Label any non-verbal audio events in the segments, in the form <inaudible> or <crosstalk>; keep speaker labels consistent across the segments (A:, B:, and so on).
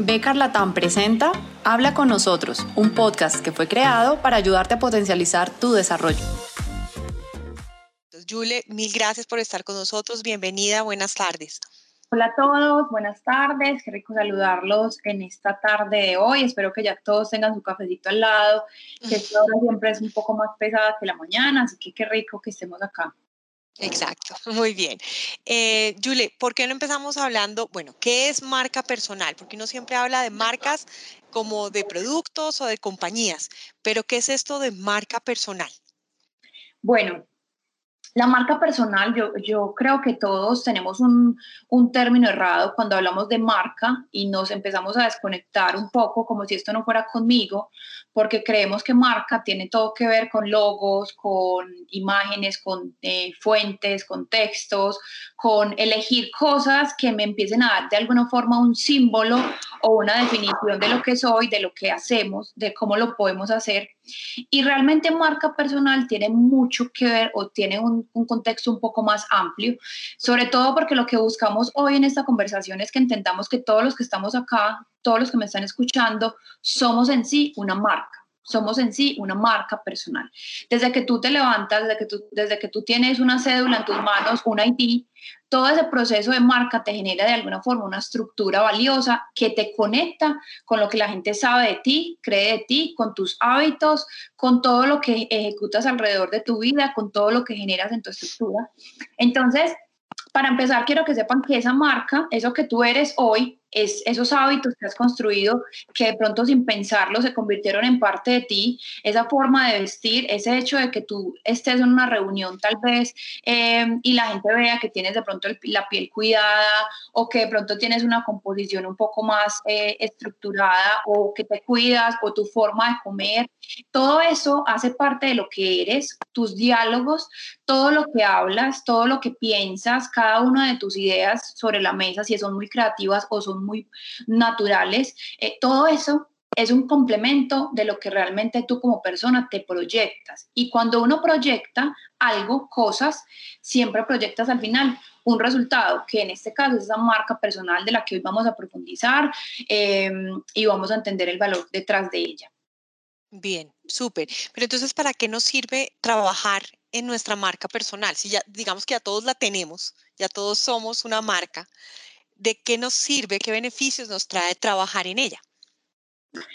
A: Becar Latam presenta Habla con nosotros, un podcast que fue creado para ayudarte a potencializar tu desarrollo.
B: Yule, mil gracias por estar con nosotros. Bienvenida, buenas tardes.
C: Hola a todos, buenas tardes. Qué rico saludarlos en esta tarde de hoy. Espero que ya todos tengan su cafecito al lado, que esta hora siempre es un poco más pesada que la mañana, así que qué rico que estemos acá.
B: Exacto, <laughs> muy bien. Eh, Yule, ¿por qué no empezamos hablando, bueno, qué es marca personal? Porque uno siempre habla de marcas como de productos o de compañías, pero ¿qué es esto de marca personal?
C: Bueno, la marca personal, yo, creo que todos tenemos un, un, término errado cuando hablamos de marca y nos empezamos a desconectar un poco como si esto no fuera conmigo, porque creemos que marca tiene todo que ver con logos, con imágenes, con eh, fuentes, con textos, con elegir cosas que me empiecen a dar de alguna forma un símbolo o una definición de lo que soy, de lo que hacemos, de cómo lo podemos hacer. Y realmente marca personal tiene mucho que ver o tiene un, contexto un poco más amplio, sobre todo porque lo que buscamos hoy en esta conversación es que entendamos que todos los que estamos acá, todos los que me están escuchando, somos en sí una marca somos en sí una marca personal. Desde que tú te levantas, desde que tú, desde que tú tienes una cédula en tus manos, un ID, todo ese proceso de marca te genera de alguna forma una estructura valiosa que te conecta con lo que la gente sabe de ti, cree de ti, con tus hábitos, con todo lo que ejecutas alrededor de tu vida, con todo lo que generas en tu estructura. Entonces, para empezar, quiero que sepan que esa marca, eso que tú eres hoy, es esos hábitos que has construido que de pronto sin pensarlo se convirtieron en parte de ti, esa forma de vestir, ese hecho de que tú estés en una reunión tal vez em, y la gente vea que tienes de pronto la piel cuidada o que de pronto tienes una composición un poco más eh, estructurada o que te cuidas o tu forma de comer, todo eso hace parte de lo que eres, tus diálogos, todo lo que hablas, todo lo que piensas, cada una de tus ideas sobre la mesa, si son muy creativas o son muy naturales, eh, todo eso es un complemento de lo que realmente tú como persona te proyectas. Y cuando uno proyecta algo, cosas, siempre proyectas al final un resultado, que en este caso es esa marca personal de la que hoy vamos a profundizar em, y vamos a entender el valor detrás de ella.
B: Bien, súper. Pero entonces, ¿para qué nos sirve trabajar en nuestra marca personal? Si ya digamos que ya todos la tenemos, ya todos somos una marca, de qué nos sirve, qué beneficios nos trae trabajar en ella.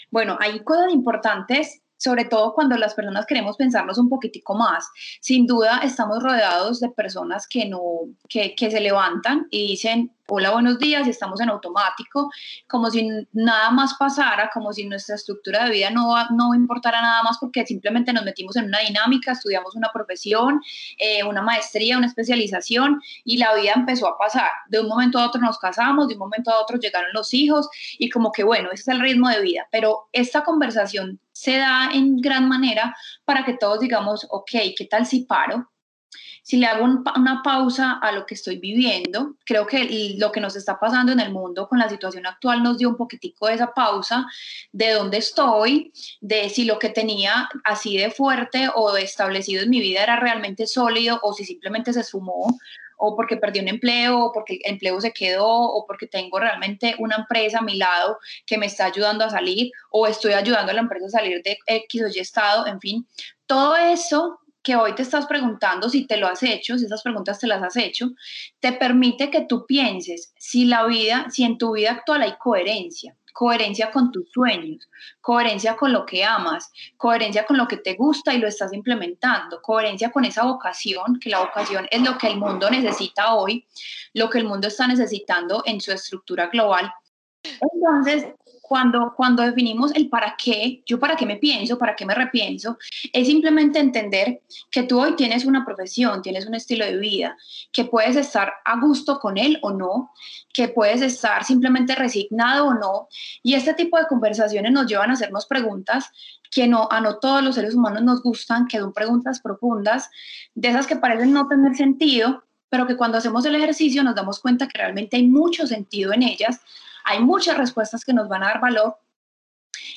C: Bueno, hay cosas importantes sobre todo cuando las personas queremos pensarnos un poquitico más. Sin duda estamos rodeados de personas que no, que, que se levantan y dicen, hola, buenos días, estamos en automático, como si nada más pasara, como si nuestra estructura de vida no, no importara nada más porque simplemente nos metimos en una dinámica, estudiamos una profesión, eh, una maestría, una especialización y la vida empezó a pasar. De un momento a otro nos casamos, de un momento a otro llegaron los hijos y como que bueno, ese es el ritmo de vida, pero esta conversación se da en gran manera para que todos digamos, ok, ¿qué tal si paro? Si le hago una pausa a lo que estoy viviendo, creo que lo que nos está pasando en el mundo con la situación actual nos dio un poquitico de esa pausa de dónde estoy, de si lo que tenía así de fuerte o establecido en mi vida era realmente sólido o si simplemente se esfumó o porque perdí un empleo, o porque el empleo se quedó, o porque tengo realmente una empresa a mi lado que me está ayudando a salir, o estoy ayudando a la empresa a salir de X o Y estado, en fin, todo eso que hoy te estás preguntando si te lo has hecho, si esas preguntas te las has hecho, te permite que tú pienses si la vida, si en tu vida actual hay coherencia, coherencia con tus sueños, coherencia con lo que amas, coherencia con lo que te gusta y lo estás implementando, coherencia con esa vocación, que la vocación es lo que el mundo necesita hoy, lo que el mundo está necesitando en su estructura global. Entonces, cuando, cuando definimos el para qué, yo para qué me pienso, para qué me repienso, es simplemente entender que tú hoy tienes una profesión, tienes un estilo de vida, que puedes estar a gusto con él o no, que puedes estar simplemente resignado o no. Y este tipo de conversaciones nos llevan a hacernos preguntas que no, a no todos los seres humanos nos gustan, que son preguntas profundas, de esas que parecen no tener sentido, pero que cuando hacemos el ejercicio nos damos cuenta que realmente hay mucho sentido en ellas hay muchas respuestas que nos van a dar valor.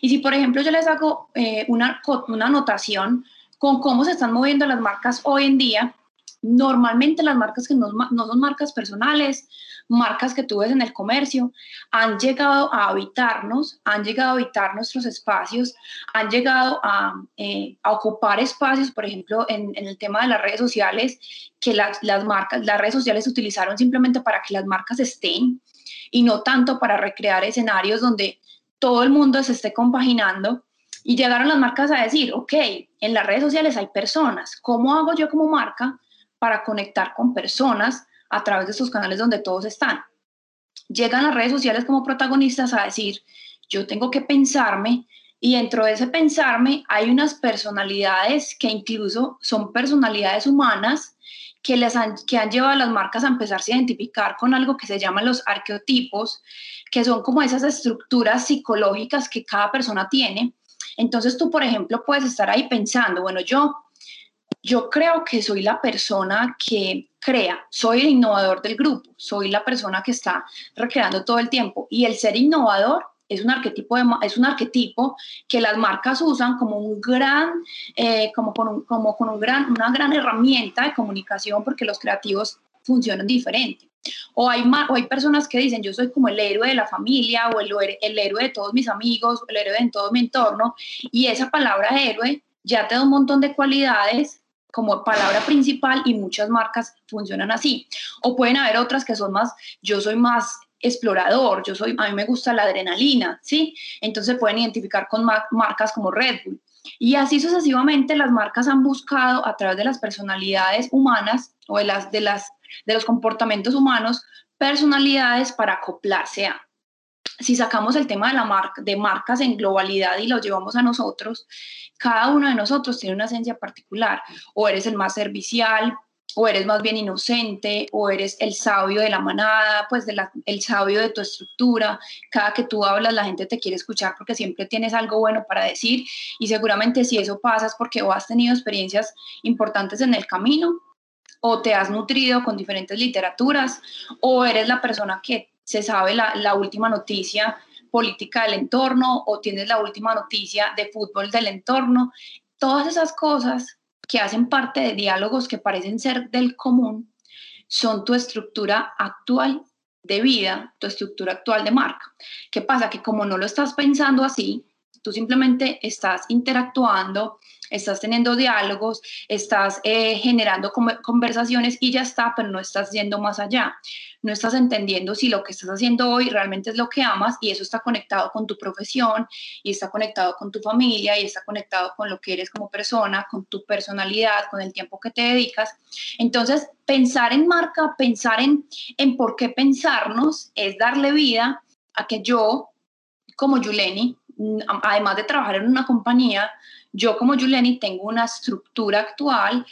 C: Y si, por ejemplo, yo les hago eh, una, una anotación con cómo se están moviendo las marcas hoy en día, Normalmente las marcas que no, son marcas personales, marcas que tú en el comercio, han llegado a habitarnos, han llegado a habitar nuestros espacios, han llegado a, eh, ocupar espacios, por ejemplo, en, el tema de las redes sociales, que las, las marcas, las redes sociales utilizaron simplemente para que las marcas estén y no tanto para recrear escenarios donde todo el mundo se esté compaginando. Y llegaron las marcas a decir, ok, en las redes sociales hay personas, ¿cómo hago yo como marca para conectar con personas a través de estos canales donde todos están. Llegan las redes sociales como protagonistas a decir, yo tengo que pensarme y dentro de ese pensarme hay unas personalidades que incluso son personalidades humanas que, les han, que han llevado a las marcas a empezarse a identificar con algo que se llaman los arqueotipos, que son como esas estructuras psicológicas que cada persona tiene. Entonces tú, por ejemplo, puedes estar ahí pensando, bueno, yo yo creo que soy la persona que crea, soy el innovador del grupo, soy la persona que está recreando todo el tiempo y el ser innovador es un arquetipo, es un arquetipo que las marcas usan como un gran, eh, como, con como con un gran, una gran herramienta de comunicación porque los creativos funcionan diferente. O hay, o hay personas que dicen, yo soy como el héroe de la familia o el, el héroe de todos mis amigos, el héroe de todo mi entorno. Y esa palabra héroe ya te da un montón de cualidades como palabra principal y muchas marcas funcionan así. O pueden haber otras que son más, yo soy más explorador, yo soy, a mí me gusta la adrenalina, ¿sí? Entonces pueden identificar con marcas como Red Bull. Y así sucesivamente las marcas han buscado a través de las personalidades humanas o de, las, de, las, de los comportamientos humanos personalidades para acoplarse a. Si sacamos el tema de, la marca, de marcas en globalidad y lo llevamos a nosotros, cada uno de nosotros tiene una esencia particular. O eres el más servicial, o eres más bien inocente, o eres el sabio de la manada, pues de el sabio de tu estructura. Cada que tú hablas, la gente te quiere escuchar porque siempre tienes algo bueno para decir. Y seguramente si eso pasa es porque o has tenido experiencias importantes en el camino, o te has nutrido con diferentes literaturas, o eres la persona que se sabe la, la última noticia política del entorno o tienes la última noticia de fútbol del entorno. Todas esas cosas que hacen parte de diálogos que parecen ser del común son tu estructura actual de vida, tu estructura actual de marca. ¿Qué pasa? Que como no lo estás pensando así, tú simplemente estás interactuando, estás teniendo diálogos, estás eh, generando conversaciones y ya está, pero no estás yendo más allá. No estás entendiendo si lo que estás haciendo hoy realmente es lo que amas y eso está conectado con tu profesión y está conectado con tu familia y está conectado con lo que eres como persona, con tu personalidad, con el tiempo que te dedicas. Entonces, pensar en marca, pensar en, en por qué pensarnos es darle vida a que yo, como Yuleni, además de trabajar en una compañía, yo como Juliani tengo una estructura actual,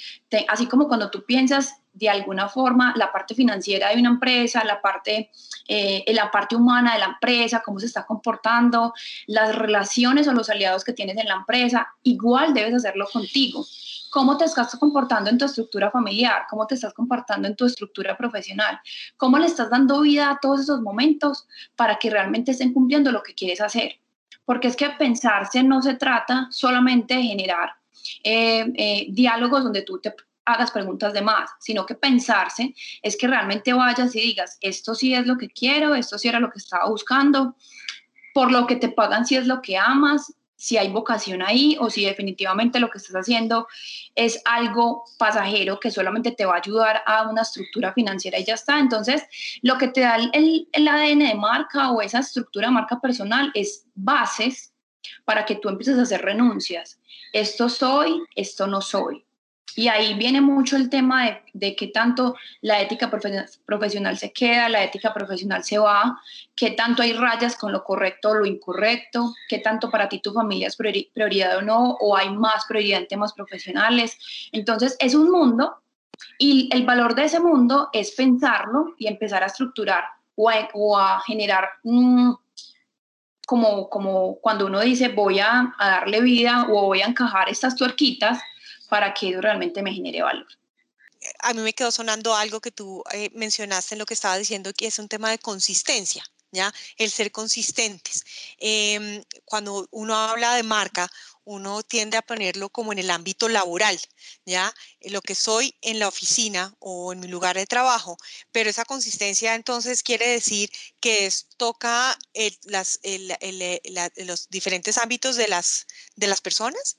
C: así como cuando tú piensas de alguna forma la parte financiera de una empresa, la parte, eh, la parte humana de la empresa, cómo se está comportando, las relaciones o los aliados que tienes en la empresa, igual debes hacerlo contigo. ¿Cómo te estás comportando en tu estructura familiar? ¿Cómo te estás comportando en tu estructura profesional? ¿Cómo le estás dando vida a todos esos momentos para que realmente estén cumpliendo lo que quieres hacer? Porque es que pensarse no se trata solamente de generar eh, eh, diálogos donde tú te hagas preguntas de más, sino que pensarse es que realmente vayas y digas, esto sí es lo que quiero, esto sí era lo que estaba buscando, por lo que te pagan si es lo que amas, si hay vocación ahí o si definitivamente lo que estás haciendo es algo pasajero que solamente te va a ayudar a una estructura financiera y ya está. Entonces, lo que te da el, el ADN de marca o esa estructura de marca personal es bases para que tú empieces a hacer renuncias. Esto soy, esto no soy. Y ahí viene mucho el tema de, de qué tanto la ética profesional se queda, la ética profesional se va, qué tanto hay rayas con lo correcto o lo incorrecto, qué tanto para ti tu familia es prioridad o no, o hay más prioridad en temas profesionales. Entonces, es un mundo y el valor de ese mundo es pensarlo y empezar a estructurar o a, generar como, como cuando uno dice voy a, a darle vida o voy a encajar estas tuerquitas para que eso realmente me genere valor.
B: A mí me quedó sonando algo que tú eh, mencionaste en lo que estaba diciendo, que es un tema de consistencia. ¿ya? El ser consistentes. Em, cuando uno habla de marca, uno tiende a ponerlo como en el ámbito laboral, ¿ya? Lo que soy en la oficina o en mi lugar de trabajo, pero esa consistencia entonces quiere decir que toca las, los diferentes ámbitos de las, de las personas.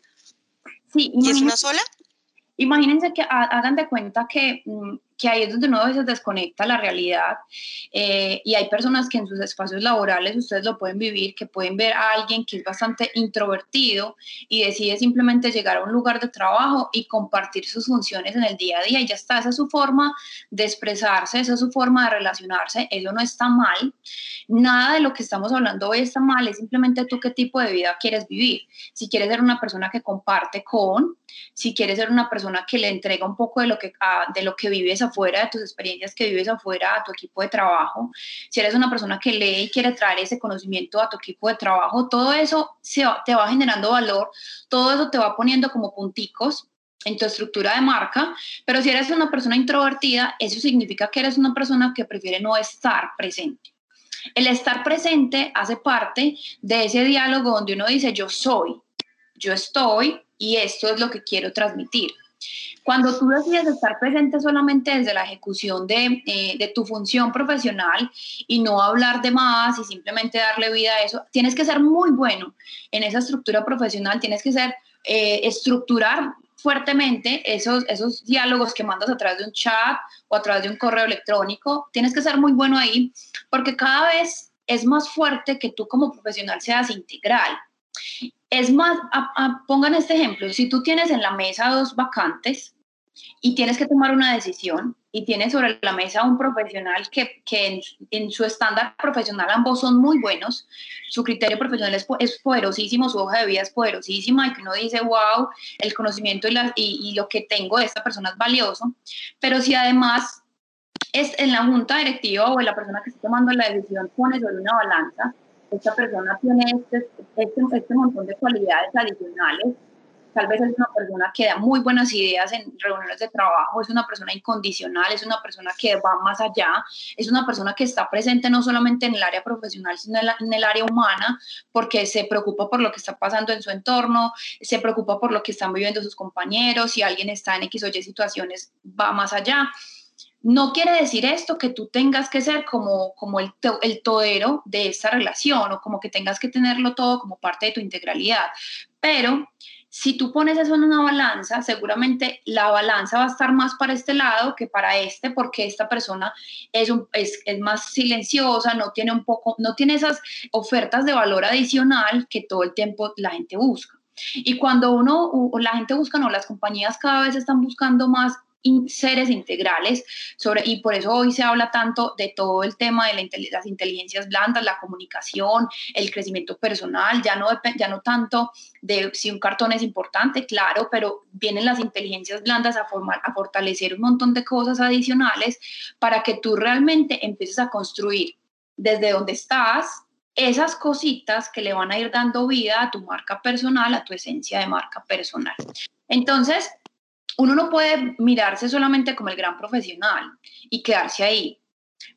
C: Sí,
B: ¿Y es una sola?
C: Imagínense que hagan de cuenta que mm, que ahí es donde uno a veces desconecta la realidad eh, y hay personas que en sus espacios laborales ustedes lo pueden vivir, que pueden ver a alguien que es bastante introvertido y decide simplemente llegar a un lugar de trabajo y compartir sus funciones en el día a día y ya está, esa es su forma de expresarse, esa es su forma de relacionarse, eso no está mal, nada de lo que estamos hablando hoy está mal, es simplemente tú qué tipo de vida quieres vivir, si quieres ser una persona que comparte con, si quieres ser una persona que le entrega un poco de lo que, ah, de lo que vives afuera, de tus experiencias que vives afuera a tu equipo de trabajo, si eres una persona que lee y quiere traer ese conocimiento a tu equipo de trabajo, todo eso se te va generando valor, todo eso te va poniendo como punticos en tu estructura de marca, pero si eres una persona introvertida, eso significa que eres una persona que prefiere no estar presente. El estar presente hace parte de ese diálogo donde uno dice yo soy, yo estoy y esto es lo que quiero transmitir. Cuando tú decides estar presente solamente desde la ejecución de, eh, de, tu función profesional y no hablar de más y simplemente darle vida a eso, tienes que ser muy bueno en esa estructura profesional, tienes que ser, eh, estructurar fuertemente esos, esos diálogos que mandas a través de un chat o a través de un correo electrónico, tienes que ser muy bueno ahí porque cada vez es más fuerte que tú como profesional seas integral. Es más, pongan este ejemplo, si tú tienes en la mesa dos vacantes y tienes que tomar una decisión y tienes sobre la mesa un profesional que, que en, su estándar profesional ambos son muy buenos, su criterio profesional es, es, poderosísimo, su hoja de vida es poderosísima y que uno dice, wow, el conocimiento y, y lo que tengo de esta persona es valioso, pero si además es en la junta directiva o en la persona que está tomando la decisión pone sobre una balanza, esta persona tiene este, este, este montón de cualidades adicionales tal vez es una persona que da muy buenas ideas en reuniones de trabajo, es una persona incondicional, es una persona que va más allá, es una persona que está presente no solamente en el área profesional, sino en, el área humana, porque se preocupa por lo que está pasando en su entorno, se preocupa por lo que están viviendo sus compañeros, si alguien está en X o Y situaciones, va más allá. No quiere decir esto que tú tengas que ser como, como el, el todero de esta relación o como que tengas que tenerlo todo como parte de tu integralidad, pero si tú pones eso en una balanza, seguramente la balanza va a estar más para este lado que para este, porque esta persona es, es, es, más silenciosa, no tiene un poco, no tiene esas ofertas de valor adicional que todo el tiempo la gente busca. Y cuando uno, la gente busca, no, las compañías cada vez están buscando más seres integrales sobre, y por eso hoy se habla tanto de todo el tema de las inteligencias blandas, la comunicación, el crecimiento personal, ya no, ya no tanto de si un cartón es importante, claro, pero vienen las inteligencias blandas a, formar, a fortalecer un montón de cosas adicionales para que tú realmente empieces a construir desde donde estás esas cositas que le van a ir dando vida a tu marca personal, a tu esencia de marca personal. Entonces, uno no puede mirarse solamente como el gran profesional y quedarse ahí,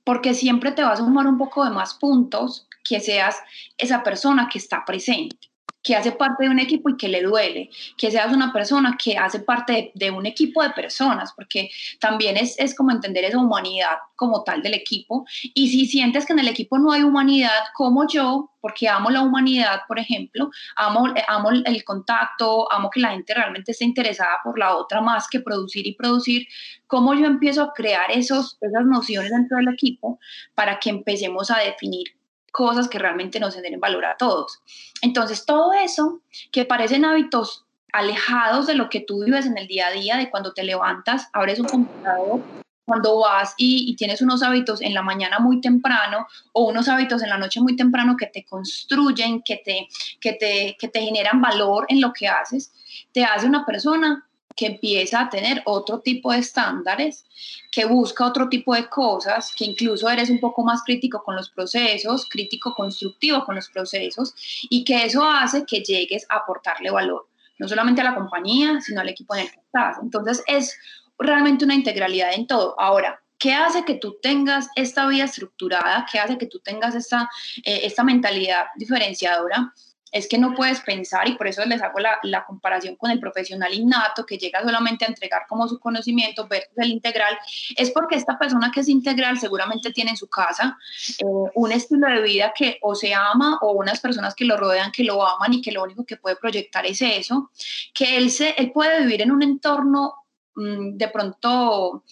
C: porque siempre te vas a sumar un poco de más puntos que seas esa persona que está presente que hace parte de un equipo y que le duele, que seas una persona que hace parte de, un equipo de personas, porque también es, es, como entender esa humanidad como tal del equipo. Y si sientes que en el equipo no hay humanidad, como yo, porque amo la humanidad, por ejemplo, amo, amo el contacto, amo que la gente realmente esté interesada por la otra más que producir y producir, ¿cómo yo empiezo a crear esos, esas nociones dentro del equipo para que empecemos a definir cosas que realmente nos generen valor a todos. Entonces, todo eso que parecen hábitos alejados de lo que tú vives en el día a día, de cuando te levantas, abres un computador, cuando vas y, tienes unos hábitos en la mañana muy temprano o unos hábitos en la noche muy temprano que te construyen, que te, que te, que te generan valor en lo que haces, te hace una persona que empieza a tener otro tipo de estándares, que busca otro tipo de cosas, que incluso eres un poco más crítico con los procesos, crítico constructivo con los procesos, y que eso hace que llegues a aportarle valor, no solamente a la compañía, sino al equipo en el que estás. Entonces es realmente una integralidad en todo. Ahora, ¿Qué hace que tú tengas esta vida estructurada? ¿Qué hace que tú tengas esta, eh, esta mentalidad diferenciadora? Es que no puedes pensar, y por eso les hago la, la, comparación con el profesional innato que llega solamente a entregar como su conocimiento versus el integral, es porque esta persona que es integral seguramente tiene en su casa eh, un estilo de vida que o se ama o unas personas que lo rodean que lo aman y que lo único que puede proyectar es eso, que él, se, él puede vivir en un entorno mmm, de pronto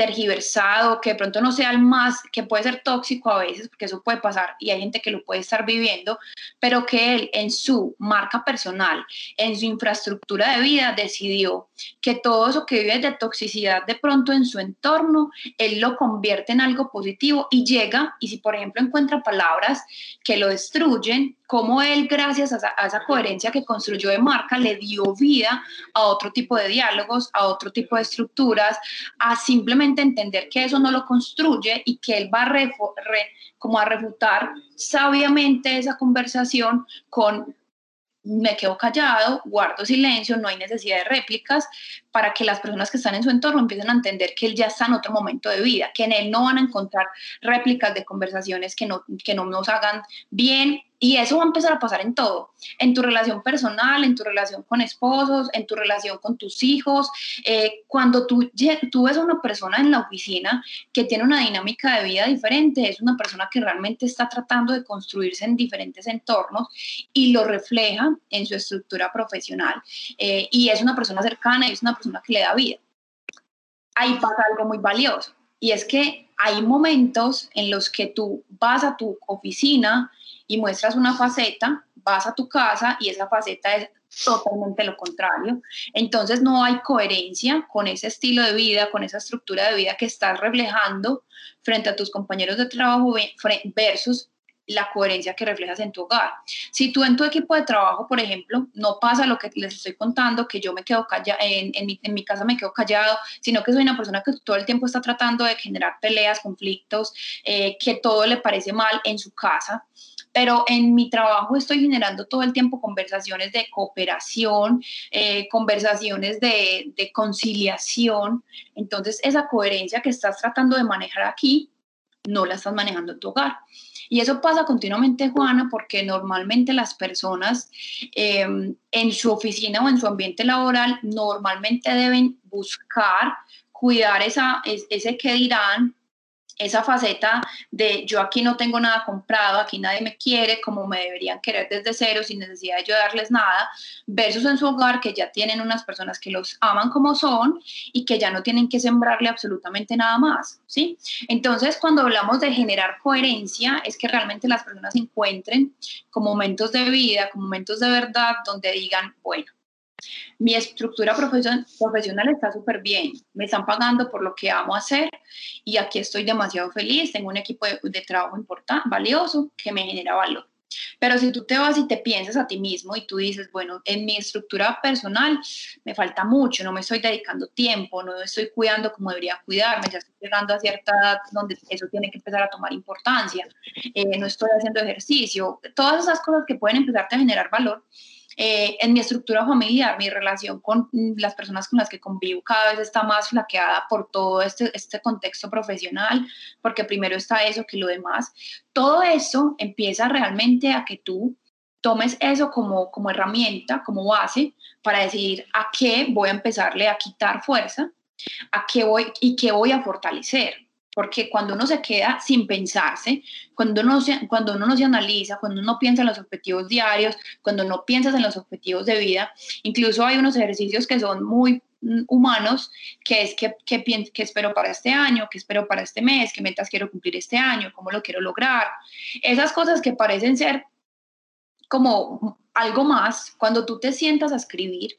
C: tergiversado, que de pronto no sea el más, que puede ser tóxico a veces, porque eso puede pasar y hay gente que lo puede estar viviendo, pero que él en su marca personal, en su infraestructura de vida, decidió que todo eso que vive de toxicidad de pronto en su entorno, él lo convierte en algo positivo y llega, y si por ejemplo encuentra palabras que lo destruyen, como él, gracias a esa, coherencia que construyó de marca, le dio vida a otro tipo de diálogos, a otro tipo de estructuras, a simplemente entender que eso no lo construye y que él va a, como a refutar sabiamente esa conversación con me quedo callado, guardo silencio, no hay necesidad de réplicas para que las personas que están en su entorno empiecen a entender que él ya está en otro momento de vida, que en él no van a encontrar réplicas de conversaciones que no, que no nos hagan bien y eso va a empezar a pasar en todo, en tu relación personal, en tu relación con esposos, en tu relación con tus hijos. Eh, cuando tú, tú ves a una persona en la oficina que tiene una dinámica de vida diferente, es una persona que realmente está tratando de construirse en diferentes entornos y lo refleja en su estructura profesional. Eh, y es una persona cercana y es una persona que le da vida. Ahí pasa algo muy valioso y es que hay momentos en los que tú vas a tu oficina, y muestras una faceta, vas a tu casa y esa faceta es totalmente lo contrario. Entonces no hay coherencia con ese estilo de vida, con esa estructura de vida que estás reflejando frente a tus compañeros de trabajo versus la coherencia que reflejas en tu hogar. Si tú en tu equipo de trabajo, por ejemplo, no pasa lo que les estoy contando, que yo me quedo callado, en, en, mi, en, mi, casa me quedo callado, sino que soy una persona que todo el tiempo está tratando de generar peleas, conflictos, eh, que todo le parece mal en su casa, pero en mi trabajo estoy generando todo el tiempo conversaciones de cooperación, eh, conversaciones de, conciliación. Entonces, esa coherencia que estás tratando de manejar aquí, no la estás manejando en tu hogar. Y eso pasa continuamente, Juana, porque normalmente las personas em, en su oficina o en su ambiente laboral normalmente deben buscar cuidar esa, ese que dirán, esa faceta de yo aquí no tengo nada comprado, aquí nadie me quiere como me deberían querer desde cero sin necesidad de yo darles nada, versus en su hogar que ya tienen unas personas que los aman como son y que ya no tienen que sembrarle absolutamente nada más, ¿sí? Entonces, cuando hablamos de generar coherencia, es que realmente las personas encuentren como momentos de vida, como momentos de verdad donde digan, bueno, mi estructura profesional está súper bien, me están pagando por lo que amo hacer y aquí estoy demasiado feliz, tengo un equipo de, trabajo importante, valioso, que me genera valor. Pero si tú te vas y te piensas a ti mismo y tú dices, bueno, en mi estructura personal me falta mucho, no me estoy dedicando tiempo, no estoy cuidando como debería cuidarme, ya estoy llegando a cierta edad donde eso tiene que empezar a tomar importancia, eh, no estoy haciendo ejercicio, todas esas cosas que pueden empezarte a generar valor, eh, en mi estructura familiar, mi relación con las personas con las que convivo cada vez está más flaqueada por todo este, este contexto profesional, porque primero está eso que lo demás. Todo eso empieza realmente a que tú tomes eso como, como herramienta, como base, para decidir a qué voy a empezarle a quitar fuerza, a qué voy y qué voy a fortalecer porque cuando uno se queda sin pensarse, cuando uno, se, cuando uno no se analiza, cuando uno piensa en los objetivos diarios, cuando no piensas en los objetivos de vida, incluso hay unos ejercicios que son muy mm, humanos, que es que, que, que espero para este año, que espero para este mes, qué metas quiero cumplir este año, cómo lo quiero lograr. Esas cosas que parecen ser como algo más, cuando tú te sientas a escribir,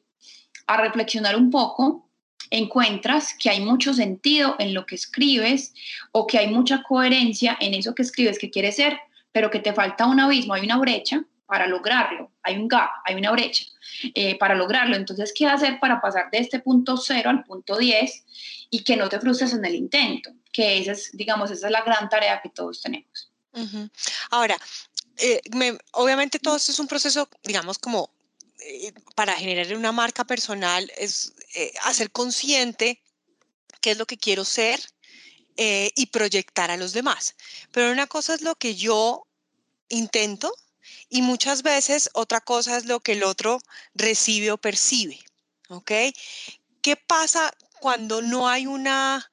C: a reflexionar un poco, encuentras que hay mucho sentido en lo que escribes o que hay mucha coherencia en eso que escribes que quieres ser, pero que te falta un abismo, hay una brecha para lograrlo, hay un gap, hay una brecha eh, para lograrlo. Entonces, ¿qué hacer para pasar de este punto cero al punto 10 y que no te frustres en el intento? Que esa es, digamos, esa es la gran tarea que todos tenemos.
B: Ahora, eh, obviamente todo esto es un proceso, digamos, como para generar una marca personal es eh, hacer consciente qué es lo que quiero ser, eh, y proyectar a los demás. Pero una cosa es lo que yo intento y muchas veces otra cosa es lo que el otro recibe o percibe. ¿Ok? ¿Qué pasa cuando no hay una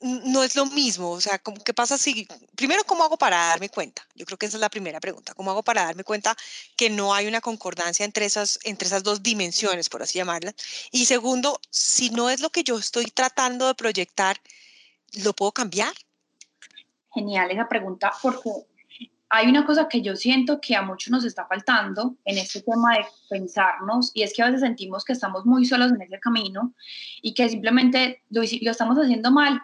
B: no es lo mismo, o sea, ¿qué pasa si, primero, cómo hago para darme cuenta? Yo creo que esa es la primera pregunta, ¿cómo hago para darme cuenta que no hay una concordancia entre esas, entre esas dos dimensiones, por así llamarlas? Y segundo, si no es lo que yo estoy tratando de proyectar, ¿lo puedo cambiar?
C: Genial esa pregunta, porque hay una cosa que yo siento que a muchos nos está faltando en este tema de pensarnos y es que a veces sentimos que estamos muy solos en ese camino y que simplemente lo, lo estamos haciendo mal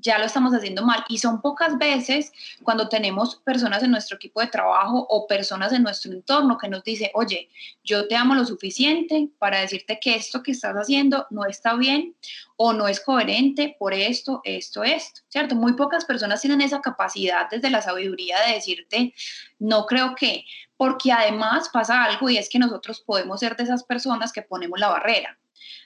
C: ya lo estamos haciendo mal y son pocas veces cuando tenemos personas en nuestro equipo de trabajo o personas en nuestro entorno que nos dice, oye, yo te amo lo suficiente para decirte que esto que estás haciendo no está bien o no es coherente por esto, esto, esto, ¿cierto? Muy pocas personas tienen esa capacidad desde la sabiduría de decirte, no creo que, porque además pasa algo y es que nosotros podemos ser de esas personas que ponemos la barrera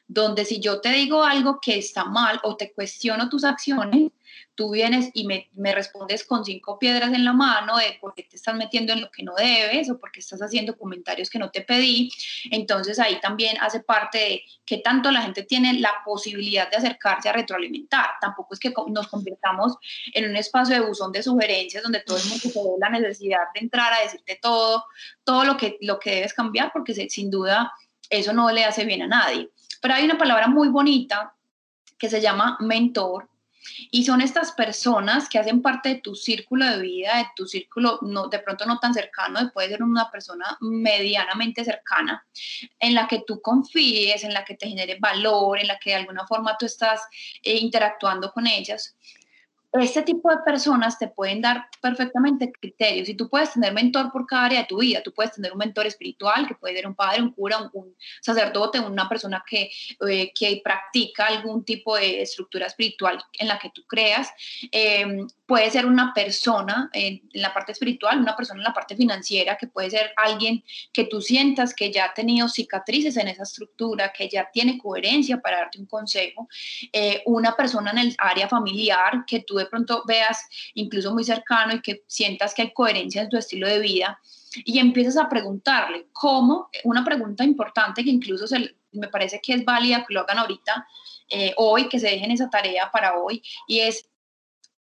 C: donde si yo te digo algo que está mal o te cuestiono tus acciones, tú vienes y me, respondes con cinco piedras en la mano de por qué te estás metiendo en lo que no debes o por qué estás haciendo comentarios que no te pedí. Entonces ahí también hace parte de que tanto la gente tiene la posibilidad de acercarse a retroalimentar. Tampoco es que nos convirtamos en un espacio de buzón de sugerencias donde todo el mundo se ve la necesidad de entrar a decirte todo, todo lo que, lo que debes cambiar, porque sin duda eso no le hace bien a nadie. Pero hay una palabra muy bonita que se llama mentor. Y son estas personas que hacen parte de tu círculo de vida, de tu círculo no, de pronto no tan cercano, puede ser una persona medianamente cercana, en la que tú confíes, en la que te genere valor, en la que de alguna forma tú estás eh, interactuando con ellas este tipo de personas te pueden dar perfectamente criterios y tú puedes tener mentor por cada área de tu vida. Tú puedes tener un mentor espiritual que puede ser un padre, un cura, un, sacerdote, una persona que, eh, que practica algún tipo de estructura espiritual en la que tú creas. Em, puede ser una persona en, la parte espiritual, una persona en la parte financiera, que puede ser alguien que tú sientas que ya ha tenido cicatrices en esa estructura, que ya tiene coherencia para darte un consejo. Eh, una persona en el área familiar que tú de pronto veas incluso muy cercano y que sientas que hay coherencia en tu estilo de vida y empiezas a preguntarle cómo, una pregunta importante que incluso me parece que es válida que lo hagan ahorita, eh, hoy, que se dejen esa tarea para hoy, y es,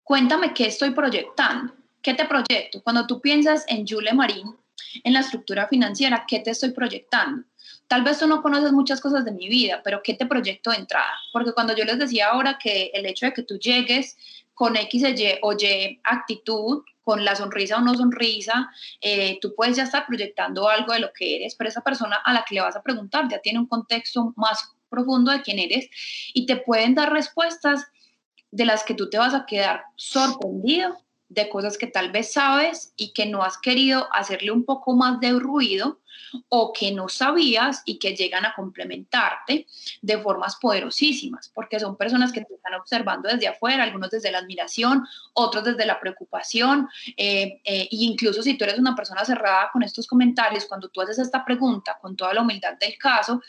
C: cuéntame qué estoy proyectando, qué te proyecto. Cuando tú piensas en Jules Marín, en la estructura financiera, ¿qué te estoy proyectando? Tal vez tú no conoces muchas cosas de mi vida, pero ¿qué te proyecto de entrada? Porque cuando yo les decía ahora que el hecho de que tú llegues con X o Y actitud, con la sonrisa o no sonrisa, eh, tú puedes ya estar proyectando algo de lo que eres, pero esa persona a la que le vas a preguntar ya tiene un contexto más profundo de quién eres y te pueden dar respuestas de las que tú te vas a quedar sorprendido de cosas que tal vez sabes y que no has querido hacerle un poco más de ruido o que no sabías y que llegan a complementarte de formas poderosísimas, porque son personas que te están observando desde afuera, algunos desde la admiración, otros desde la preocupación, eh, eh, incluso si tú eres una persona cerrada con estos comentarios, cuando tú haces esta pregunta con toda la humildad del caso,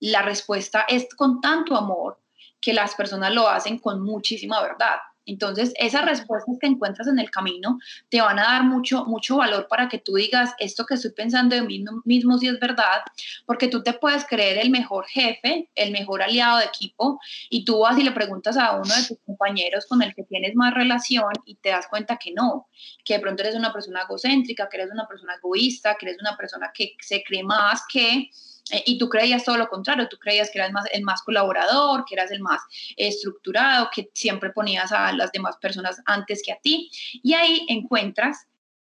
C: la respuesta es con tanto amor que las personas lo hacen con muchísima verdad. Entonces, esas respuestas que encuentras en el camino te van a dar mucho, mucho valor para que tú digas esto que estoy pensando de mí mismo si es verdad, porque tú te puedes creer el mejor jefe, el mejor aliado de equipo, y tú vas y le preguntas a uno de tus compañeros con el que tienes más relación y te das cuenta que no, que de pronto eres una persona egocéntrica, que eres una persona egoísta, que eres una persona que se cree más que eh, y tú creías todo lo contrario, tú creías que eras más, el más colaborador, que eras el más estructurado, que siempre ponías a las demás personas antes que a ti. Y ahí encuentras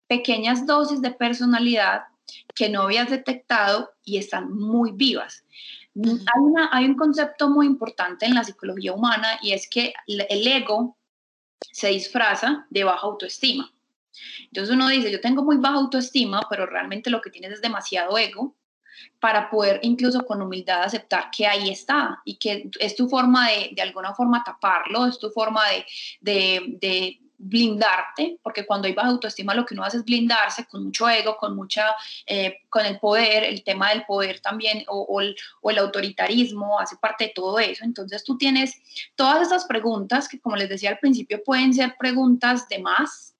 C: pequeñas dosis de personalidad que no habías detectado y están muy vivas. Hay, hay un concepto muy importante en la psicología humana y es que el ego se disfraza de baja autoestima. Entonces uno dice, yo tengo muy baja autoestima, pero realmente lo que tienes es demasiado ego para poder incluso con humildad aceptar que ahí está y que es tu forma de, de alguna forma taparlo, es tu forma de, de, blindarte, porque cuando hay baja autoestima lo que uno hace es blindarse con mucho ego, con mucha, eh, con el poder, el tema del poder también, o, el, o, el, autoritarismo, hace parte de todo eso. Entonces tú tienes todas esas preguntas que, como les decía al principio, pueden ser preguntas de más,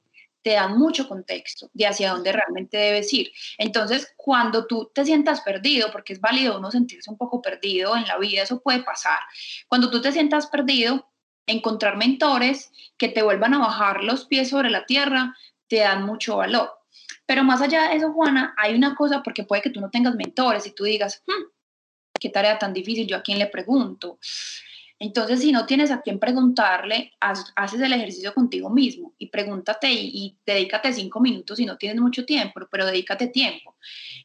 C: te dan mucho contexto de hacia dónde realmente debes ir. Entonces, cuando tú te sientas perdido, porque es válido uno sentirse un poco perdido en la vida, eso puede pasar. Cuando tú te sientas perdido, encontrar mentores que te vuelvan a bajar los pies sobre la tierra te dan mucho valor. Pero más allá de eso, Juana, hay una cosa, porque puede que tú no tengas mentores y tú digas, hmm, qué tarea tan difícil, yo a quién le pregunto. Entonces, si no tienes a quién preguntarle, haces el ejercicio contigo mismo y pregúntate y, dedícate cinco minutos si no tienes mucho tiempo, pero dedícate tiempo.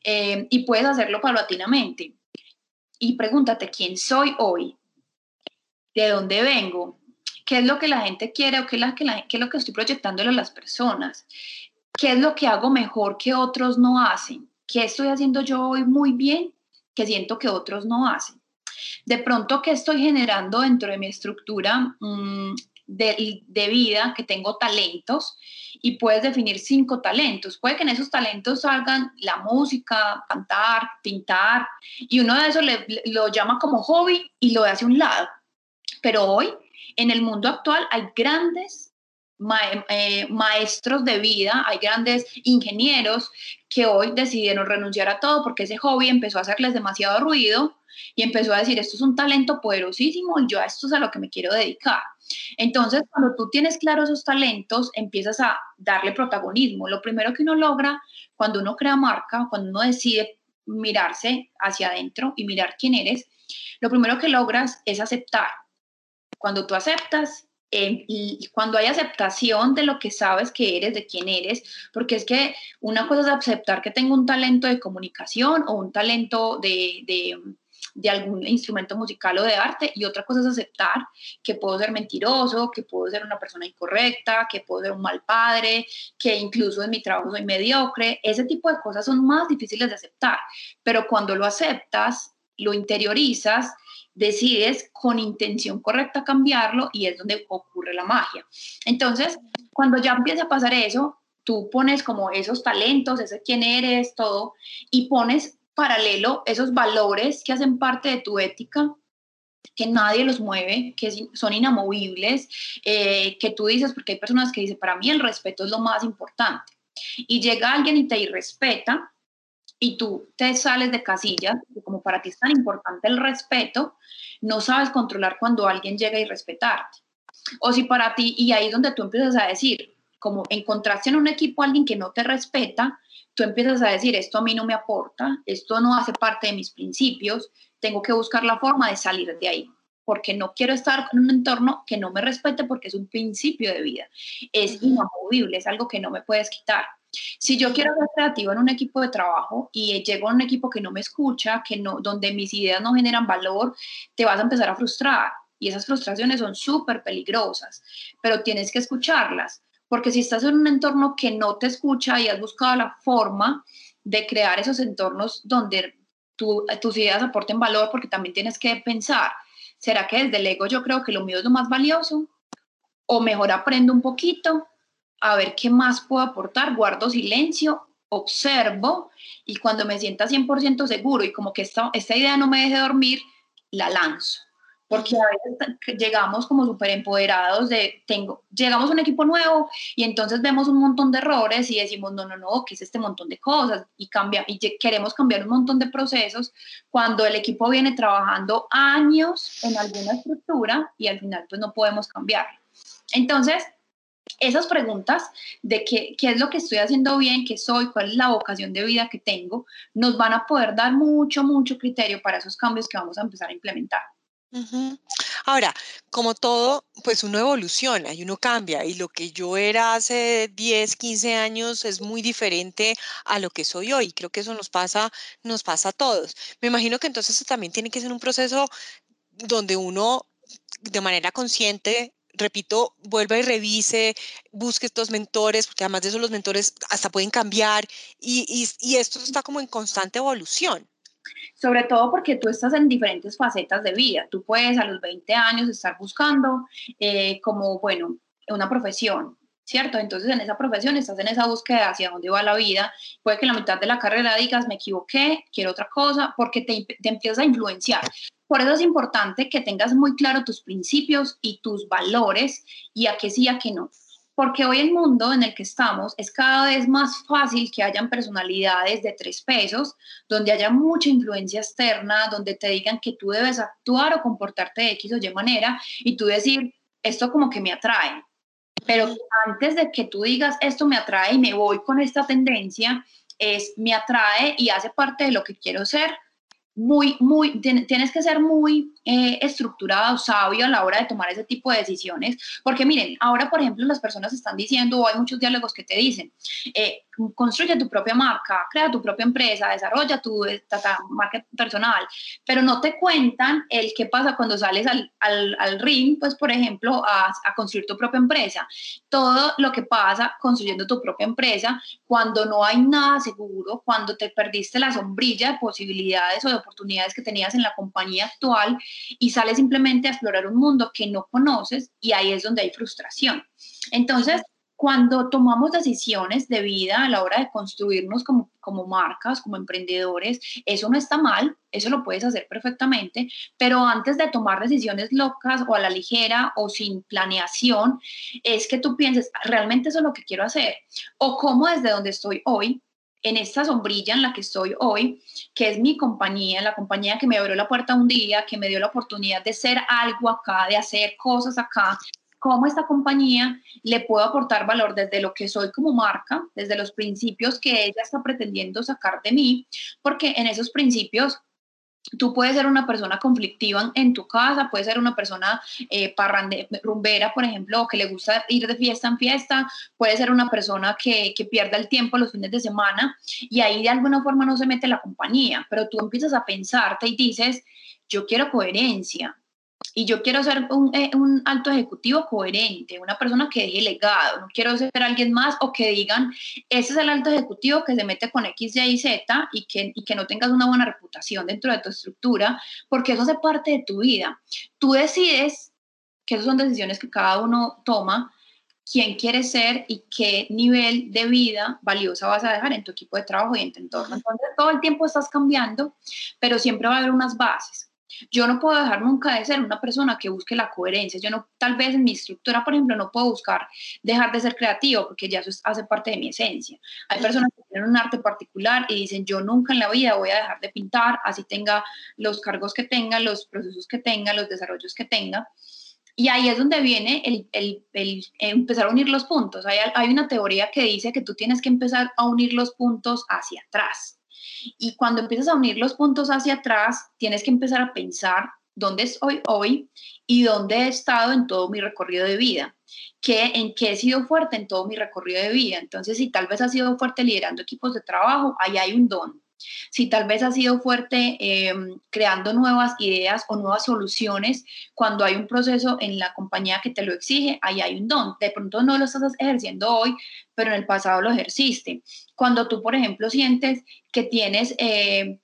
C: Eh, y puedes hacerlo paulatinamente. Y pregúntate quién soy hoy, de dónde vengo, qué es lo que la gente quiere o qué es, la, qué es lo que estoy proyectándole a las personas, qué es lo que hago mejor que otros no hacen, qué estoy haciendo yo hoy muy bien que siento que otros no hacen. De pronto, ¿qué estoy generando dentro de mi estructura mm, de, vida? Que tengo talentos y puedes definir cinco talentos. Puede que en esos talentos salgan la música, cantar, pintar, y uno de esos lo llama como hobby y lo hace a un lado. Pero hoy, en el mundo actual, hay grandes eh, maestros de vida, hay grandes ingenieros que hoy decidieron renunciar a todo porque ese hobby empezó a hacerles demasiado ruido y empezó a decir, esto es un talento poderosísimo y yo a esto es a lo que me quiero dedicar. Entonces, cuando tú tienes claros esos talentos, empiezas a darle protagonismo. Lo primero que uno logra cuando uno crea marca, cuando uno decide mirarse hacia adentro y mirar quién eres, lo primero que logras es aceptar. Cuando tú aceptas, em, y cuando hay aceptación de lo que sabes que eres, de quién eres, porque es que una cosa es aceptar que tengo un talento de comunicación o un talento de, de algún instrumento musical o de arte y otra cosa es aceptar que puedo ser mentiroso, que puedo ser una persona incorrecta, que puedo ser un mal padre, que incluso en mi trabajo soy mediocre. Ese tipo de cosas son más difíciles de aceptar, pero cuando lo aceptas, lo interiorizas, decides con intención correcta cambiarlo y es donde ocurre la magia. Entonces, cuando ya empieza a pasar eso, tú pones como esos talentos, ese quién eres, todo, y pones paralelo esos valores que hacen parte de tu ética, que nadie los mueve, que son inamovibles, eh, que tú dices, porque hay personas que dicen, para mí el respeto es lo más importante. Y llega alguien y te irrespeta y tú te sales de casillas, y como para ti es tan importante el respeto, no sabes controlar cuando alguien llega a irrespetarte. O si para ti, y ahí es donde tú empiezas a decir, como encontraste en un equipo a alguien que no te respeta, tú empiezas a decir, esto a mí no me aporta, esto no hace parte de mis principios, tengo que buscar la forma de salir de ahí, porque no quiero estar en un entorno que no me respete porque es un principio de vida, es inamovible, es algo que no me puedes quitar. Si yo quiero ser creativo en un equipo de trabajo y llego a un equipo que no me escucha, que no, donde mis ideas no generan valor, te vas a empezar a frustrar y esas frustraciones son súper peligrosas, pero tienes que escucharlas porque si estás en un entorno que no te escucha y has buscado la forma de crear esos entornos donde tus ideas aporten valor, porque también tienes que pensar, ¿será que desde el ego yo creo que lo mío es lo más valioso? O mejor aprendo un poquito, a ver qué más puedo aportar, guardo silencio, observo y cuando me sienta 100% seguro y como que esta, esta idea no me deje dormir, la lanzo porque a veces llegamos como súper empoderados de, tengo, llegamos un equipo nuevo y entonces vemos un montón de errores y decimos, no, no, no, ¿qué es este montón de cosas? Y, cambia, y queremos cambiar un montón de procesos cuando el equipo viene trabajando años en alguna estructura y al final pues no podemos cambiar. Entonces, esas preguntas de qué, qué, es lo que estoy haciendo bien, qué soy, cuál es la vocación de vida que tengo, nos van a poder dar mucho, mucho criterio para esos cambios que vamos a empezar a implementar.
B: Ahora, como todo, pues uno evoluciona y uno cambia y lo que yo era hace 10, 15 años es muy diferente a lo que soy hoy. Creo que eso nos pasa, nos pasa a todos. Me imagino que entonces también tiene que ser un proceso donde uno de manera consciente repito, vuelva y revise, busque estos mentores, porque además de eso los mentores hasta pueden cambiar y, y esto está como en constante evolución
C: sobre todo porque tú estás en diferentes facetas de vida. Tú puedes a los 20 años estar buscando eh, como, bueno, una profesión. ¿cierto? Entonces en esa profesión estás en esa búsqueda hacia dónde va la vida. Puede que en la mitad de la carrera digas, me equivoqué, quiero otra cosa, porque te, te empiezas a influenciar. Por eso es importante que tengas muy claro tus principios y tus valores y a qué sí y a qué no. Porque hoy el mundo en el que estamos es cada vez más fácil que hayan personalidades de tres pesos, donde haya mucha influencia externa, donde te digan que tú debes actuar o comportarte de X o Y manera y tú decir, esto como que me atrae, pero antes de que tú digas esto me atrae y me voy con esta tendencia, es me atrae y hace parte de lo que quiero ser, muy, muy, tienes que ser muy eh, estructurado, sabio a la hora de tomar ese tipo de decisiones, porque miren, ahora por ejemplo las personas están diciendo, hay muchos diálogos que te dicen, eh, construye tu propia marca, crea tu propia empresa, desarrolla tu marca personal, pero no te cuentan el qué pasa cuando sales al, al, al ring, pues por ejemplo, a, a, construir tu propia empresa. Todo lo que pasa construyendo tu propia empresa, cuando no hay nada seguro, cuando te perdiste la sombrilla de posibilidades o de oportunidades que tenías en la compañía actual y sales simplemente a explorar un mundo que no conoces y ahí es donde hay frustración. Entonces, cuando tomamos decisiones de vida a la hora de construirnos como, como marcas, como emprendedores, eso no está mal, eso lo puedes hacer perfectamente, pero antes de tomar decisiones locas o a la ligera o sin planeación, es que tú pienses, ¿realmente eso es lo que quiero hacer? O cómo desde donde estoy hoy, en esta sombrilla en la que estoy hoy, que es mi compañía, la compañía que me abrió la puerta un día, que me dio la oportunidad de ser algo acá, de hacer cosas acá, cómo esta compañía le puedo aportar valor desde lo que soy como marca, desde los principios que ella está pretendiendo sacar de mí, porque en esos principios Tú puedes ser una persona conflictiva en tu casa, puedes ser una persona eh, parrande, rumbera, por ejemplo, que le gusta ir de fiesta en fiesta, puede ser una persona que, que pierda el tiempo los fines de semana y ahí de alguna forma no se mete la compañía, pero tú empiezas a pensarte y dices, yo quiero coherencia, y yo quiero ser un, eh, un, alto ejecutivo coherente, una persona que deje legado, no quiero ser alguien más o que digan, ese es el alto ejecutivo que se mete con X, Y, Z y que, y que no tengas una buena reputación dentro de tu estructura, porque eso hace parte de tu vida. Tú decides, que esas son decisiones que cada uno toma, quién quieres ser y qué nivel de vida valiosa vas a dejar en tu equipo de trabajo y en tu entorno. Entonces, todo el tiempo estás cambiando, pero siempre va a haber unas bases. Yo no puedo dejar nunca de ser una persona que busque la coherencia. Yo no, tal vez en mi estructura, por ejemplo, no puedo buscar dejar de ser creativo porque ya eso hace parte de mi esencia. Hay personas que tienen un arte particular y dicen, yo nunca en la vida voy a dejar de pintar, así tenga los cargos que tenga, los procesos que tenga, los desarrollos que tenga. Y ahí es donde viene el, empezar a unir los puntos. Hay una teoría que dice que tú tienes que empezar a unir los puntos hacia atrás. Y cuando empiezas a unir los puntos hacia atrás, tienes que empezar a pensar dónde estoy hoy y dónde he estado en todo mi recorrido de vida, ¿Qué, en qué he sido fuerte en todo mi recorrido de vida. Entonces, si tal vez has sido fuerte liderando equipos de trabajo, ahí hay un don. Si tal vez has sido fuerte em, creando nuevas ideas o nuevas soluciones cuando hay un proceso en la compañía que te lo exige, ahí hay un don. De pronto no lo estás ejerciendo hoy, pero en el pasado lo ejerciste. Cuando tú, por ejemplo, sientes que tienes... Eh,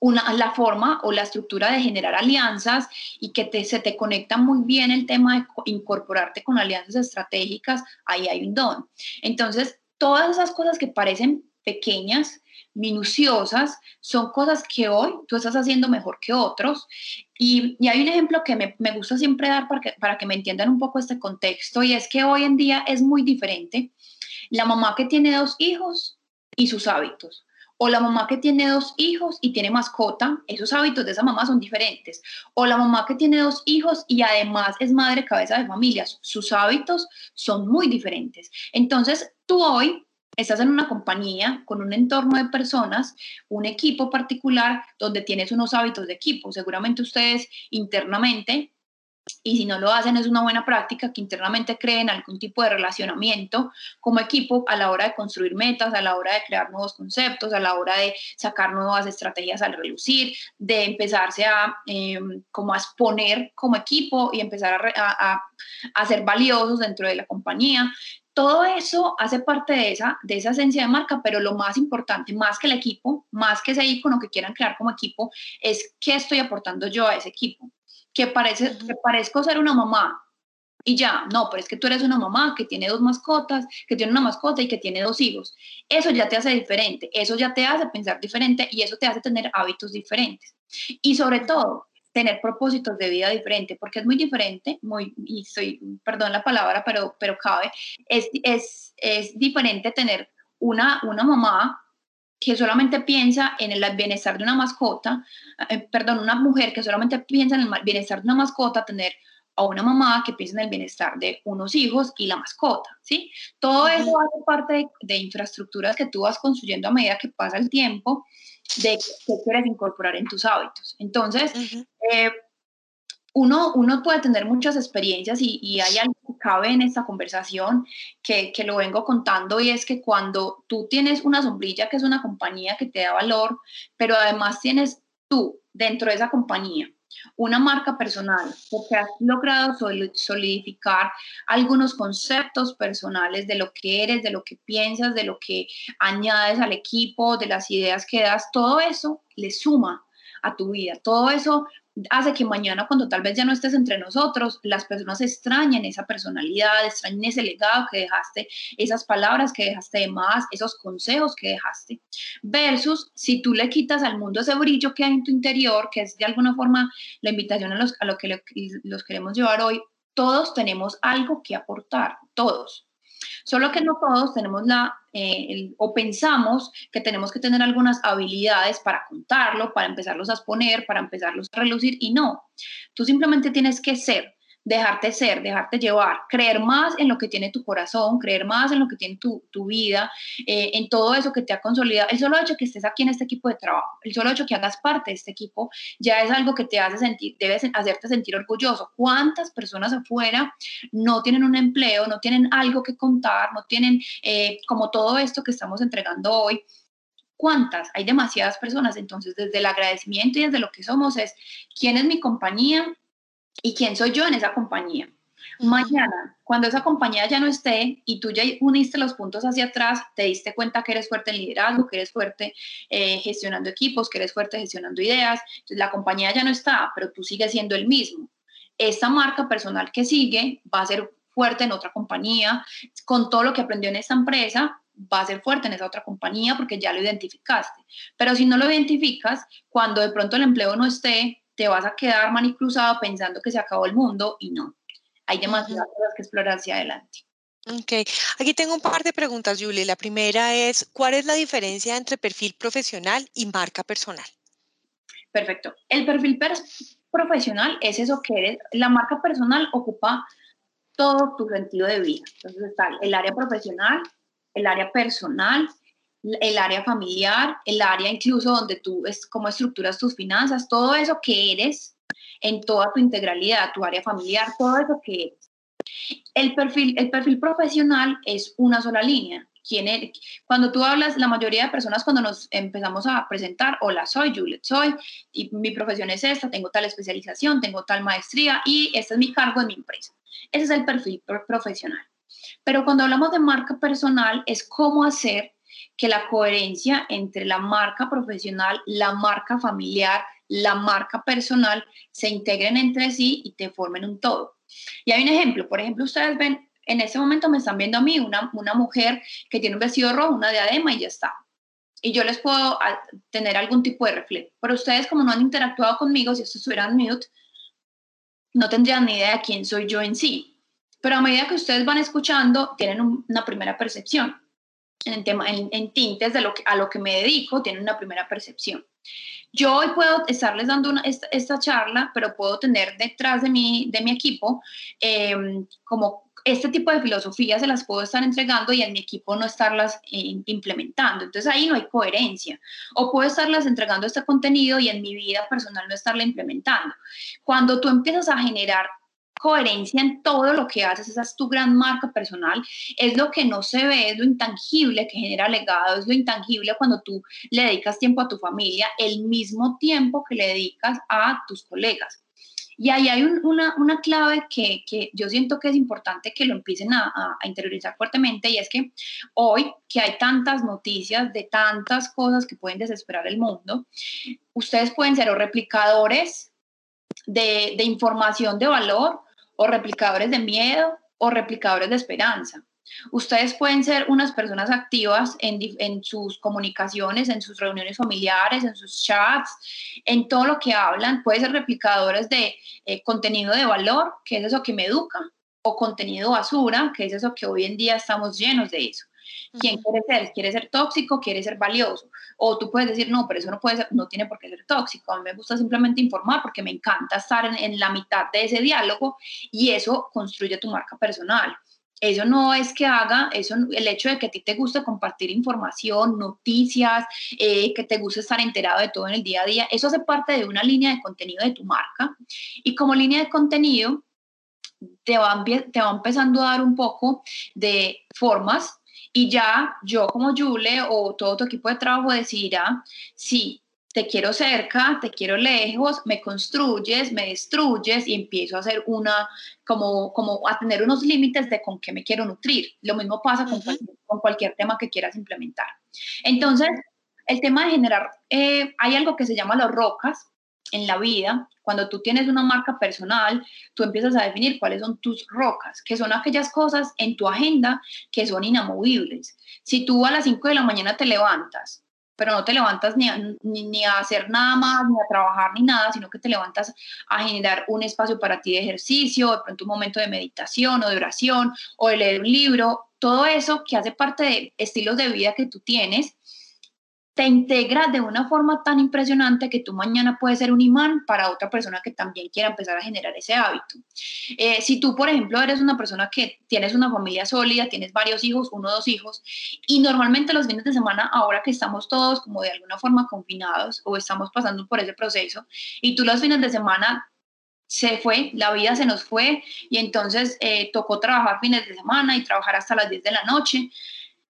C: una, la forma o la estructura de generar alianzas y que se te conecta muy bien el tema de incorporarte con alianzas estratégicas, ahí hay un don. Entonces, todas esas cosas que parecen pequeñas, minuciosas, son cosas que hoy tú estás haciendo mejor que otros. Y, y hay un ejemplo que me, me, gusta siempre dar para que, para que me entiendan un poco este contexto, y es que hoy en día es muy diferente la mamá que tiene dos hijos y sus hábitos. O la mamá que tiene dos hijos y tiene mascota, esos hábitos de esa mamá son diferentes. O la mamá que tiene dos hijos y además es madre cabeza de familias, sus hábitos son muy diferentes. Entonces, tú hoy estás en una compañía con un entorno de personas, un equipo particular donde tienes unos hábitos de equipo. Seguramente ustedes internamente y si no lo hacen es una buena práctica que internamente creen algún tipo de relacionamiento como equipo a la hora de construir metas, a la hora de crear nuevos conceptos, a la hora de sacar nuevas estrategias al relucir, de empezarse a em, como a exponer como equipo y empezar a, a, ser valiosos dentro de la compañía. Todo eso hace parte de esa, de esa esencia de marca, pero lo más importante, más que el equipo, más que ese icono que quieran crear como equipo, es qué estoy aportando yo a ese equipo que, parece, que parezco ser una mamá y ya, no, pero es que tú eres una mamá que tiene dos mascotas, que tiene una mascota y que tiene dos hijos. Eso ya te hace diferente, eso ya te hace pensar diferente y eso te hace tener hábitos diferentes. Y sobre todo, tener propósitos de vida diferentes, porque es muy diferente, muy, y soy, perdón la palabra, pero, pero cabe, es, es, es diferente tener una, una mamá que solamente piensa en el bienestar de una mascota, eh, perdón, una mujer que solamente piensa en el bienestar de una mascota, tener a una mamá que piensa en el bienestar de unos hijos y la mascota, ¿sí? Todo eso hace parte de, infraestructuras que tú vas construyendo a medida que pasa el tiempo, de que quieres incorporar en tus hábitos. Entonces, eh, uno, uno puede tener muchas experiencias y, y, hay algo que cabe en esta conversación que, que lo vengo contando y es que cuando tú tienes una sombrilla que es una compañía que te da valor, pero además tienes tú dentro de esa compañía una marca personal, porque has logrado solidificar algunos conceptos personales de lo que eres, de lo que piensas, de lo que añades al equipo, de las ideas que das, todo eso le suma a tu vida. Todo eso hace que mañana cuando tal vez ya no estés entre nosotros, las personas extrañen esa personalidad, extrañen ese legado que dejaste, esas palabras que dejaste de más, esos consejos que dejaste, versus si tú le quitas al mundo ese brillo que hay en tu interior, que es de alguna forma la invitación a, los, a lo que los queremos llevar hoy, todos tenemos algo que aportar, todos. Solo que no todos tenemos la, eh, o pensamos que tenemos que tener algunas habilidades para contarlo, para empezarlos a exponer, para empezarlos a relucir, y no. Tú simplemente tienes que ser dejarte ser, dejarte llevar, creer más en lo que tiene tu corazón, creer más en lo que tiene tu, vida, eh, en todo eso que te ha consolidado. El solo hecho que estés aquí en este equipo de trabajo, el solo hecho que hagas parte de este equipo, ya es algo que te hace sentir, debes hacerte sentir orgulloso. ¿Cuántas personas afuera no tienen un empleo, no tienen algo que contar, no tienen eh, como todo esto que estamos entregando hoy? ¿Cuántas? Hay demasiadas personas. Entonces, desde el agradecimiento y desde lo que somos es, ¿quién es mi compañía? Y quién soy yo en esa compañía. Mañana, cuando esa compañía ya no esté y tú ya uniste los puntos hacia atrás, te diste cuenta que eres fuerte en liderazgo, que eres fuerte eh, gestionando equipos, que eres fuerte gestionando ideas, entonces la compañía ya no está, pero tú sigues siendo el mismo. Esta marca personal que sigue va a ser fuerte en otra compañía, con todo lo que aprendió en esta empresa, va a ser fuerte en esa otra compañía porque ya lo identificaste. Pero si no lo identificas, cuando de pronto el empleo no esté, te vas a quedar manicruzado pensando que se acabó el mundo y no. Hay demasiadas cosas que explorar hacia adelante.
B: Ok, aquí tengo un par de preguntas, Julie. La primera es, ¿cuál es la diferencia entre perfil profesional y marca personal?
C: Perfecto. El perfil profesional es eso que eres. La marca personal ocupa todo tu sentido de vida. Entonces está el área profesional, el área personal, el área familiar, el área incluso donde tú es cómo estructuras tus finanzas, todo eso que eres en toda tu integralidad, tu área familiar, todo eso que eres. El perfil, el perfil profesional es una sola línea. ¿Quién Cuando tú hablas, la mayoría de personas cuando nos empezamos a presentar, hola, soy Juliet, soy, y mi profesión es esta, tengo tal especialización, tengo tal maestría y este es mi cargo en mi empresa. Ese es el perfil profesional. Pero cuando hablamos de marca personal, es cómo hacer que la coherencia entre la marca profesional, la marca familiar, la marca personal se integren entre sí y te formen un todo. Y hay un ejemplo, por ejemplo, ustedes ven, en este momento me están viendo a mí, una, una mujer que tiene un vestido rojo, una diadema y ya está. Y yo les puedo ah, tener algún tipo de reflejo. Pero ustedes, como no han interactuado conmigo, si esto estuviera en mute, no tendrían ni idea de quién soy yo en sí. Pero a medida que ustedes van escuchando, tienen una primera percepción en, tema, en, tintes de lo que, a lo que me dedico, tienen una primera percepción. Yo hoy puedo estarles dando esta, charla, pero puedo tener detrás de mi, de mi equipo em, como este tipo de filosofías se las puedo estar entregando y en mi equipo no estarlas eh, implementando. Entonces ahí no hay coherencia. O puedo estarlas entregando este contenido y en mi vida personal no estarla implementando. Cuando tú empiezas a generar coherencia en todo lo que haces, esa es tu gran marca personal, es lo que no se ve, es lo intangible que genera legado, es lo intangible cuando tú le dedicas tiempo a tu familia, el mismo tiempo que le dedicas a tus colegas. Y ahí hay una, una, clave que, que, yo siento que es importante que lo empiecen a, a, interiorizar fuertemente y es que hoy que hay tantas noticias de tantas cosas que pueden desesperar el mundo, ustedes pueden ser o replicadores de, de información de valor o replicadores de miedo o replicadores de esperanza. Ustedes pueden ser unas personas activas en, sus comunicaciones, en sus reuniones familiares, en sus chats, en todo lo que hablan. Pueden ser replicadores de eh, contenido de valor, que es eso que me educa, o contenido basura, que es eso que hoy en día estamos llenos de eso. ¿Quién quiere ser? ¿Quiere ser tóxico? ¿Quiere ser valioso? O tú puedes decir, no, pero eso no puede ser, no tiene por qué ser tóxico. A mí me gusta simplemente informar porque me encanta estar en, en la mitad de ese diálogo y eso construye tu marca personal. Eso no es que haga, eso, el hecho de que a ti te guste compartir información, noticias, eh, que te guste estar enterado de todo en el día a día, eso hace parte de una línea de contenido de tu marca. Y como línea de contenido, te va, te va empezando a dar un poco de formas y ya yo como Yule o todo tu equipo de trabajo decidirá si te quiero cerca, te quiero lejos, me construyes, me destruyes y empiezo a hacer una, como, como a tener unos límites de con qué me quiero nutrir. Lo mismo pasa con, cualquier, con cualquier tema que quieras implementar. Entonces, el tema de generar, eh, hay algo que se llama los rocas en la vida. Cuando tú tienes una marca personal, tú empiezas a definir cuáles son tus rocas, que son aquellas cosas en tu agenda que son inamovibles. Si tú a las 5 de la mañana te levantas pero no te levantas ni a, ni, a, hacer nada más, ni a trabajar, ni nada, sino que te levantas a generar un espacio para ti de ejercicio, de pronto un momento de meditación o de oración o de leer un libro, todo eso que hace parte de estilos de vida que tú tienes te integra de una forma tan impresionante que tú mañana puedes ser un imán para otra persona que también quiera empezar a generar ese hábito. Eh, si tú, por ejemplo, eres una persona que tienes una familia sólida, tienes varios hijos, uno o dos hijos, y normalmente los fines de semana, ahora que estamos todos como de alguna forma confinados o estamos pasando por ese proceso, y tú los fines de semana se fue, la vida se nos fue y entonces eh, tocó trabajar fines de semana y trabajar hasta las 10 de la noche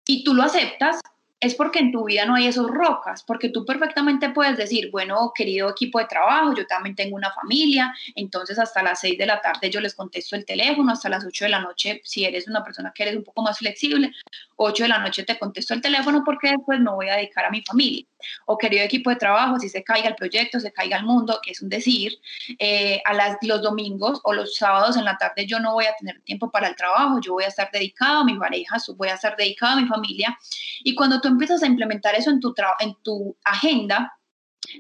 C: y tú lo aceptas, es porque en tu vida no hay esos rocas, porque tú perfectamente puedes decir, bueno, querido equipo de trabajo, yo también tengo una familia, entonces hasta las 6 de la tarde yo les contesto el teléfono, hasta las 8 de la noche, si eres una persona que eres un poco más flexible, 8 de la noche te contesto el teléfono porque después no voy a dedicar a mi familia. O querido equipo de trabajo, si se caiga el proyecto, se caiga el mundo, que es un decir, eh, a los domingos o los sábados en la tarde yo no voy a tener tiempo para el trabajo, yo voy a estar dedicado a mi pareja, voy a estar dedicado a mi familia. Y cuando tú empiezas a implementar eso en tu, en tu agenda,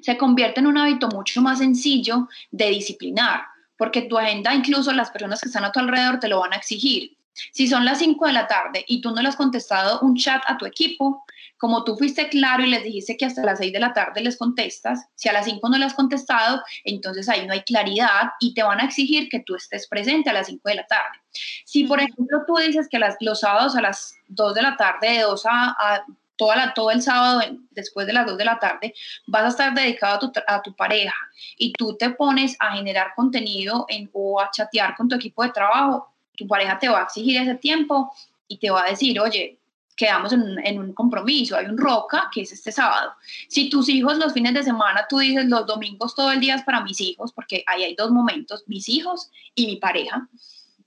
C: se convierte en un hábito mucho más sencillo de disciplinar, porque tu agenda, incluso las personas que están a tu alrededor, te lo van a exigir. Si son las 5 de la tarde y tú no le has contestado un chat a tu equipo, como tú fuiste claro y les dijiste que hasta las 6 de la tarde les contestas, si a las 5 no le has contestado, entonces ahí no hay claridad y te van a exigir que tú estés presente a las 5 de la tarde. Si, por ejemplo, tú dices que los sábados a las 2 de la tarde, de 2 a, toda la, todo el sábado después de las 2 de la tarde, vas a estar dedicado a tu, pareja y tú te pones a generar contenido en, o a chatear con tu equipo de trabajo, tu pareja te va a exigir ese tiempo y te va a decir, oye, quedamos en un, compromiso, hay un roca que es este sábado. Si tus hijos los fines de semana, tú dices los domingos todo el día es para mis hijos, porque ahí hay dos momentos, mis hijos y mi pareja.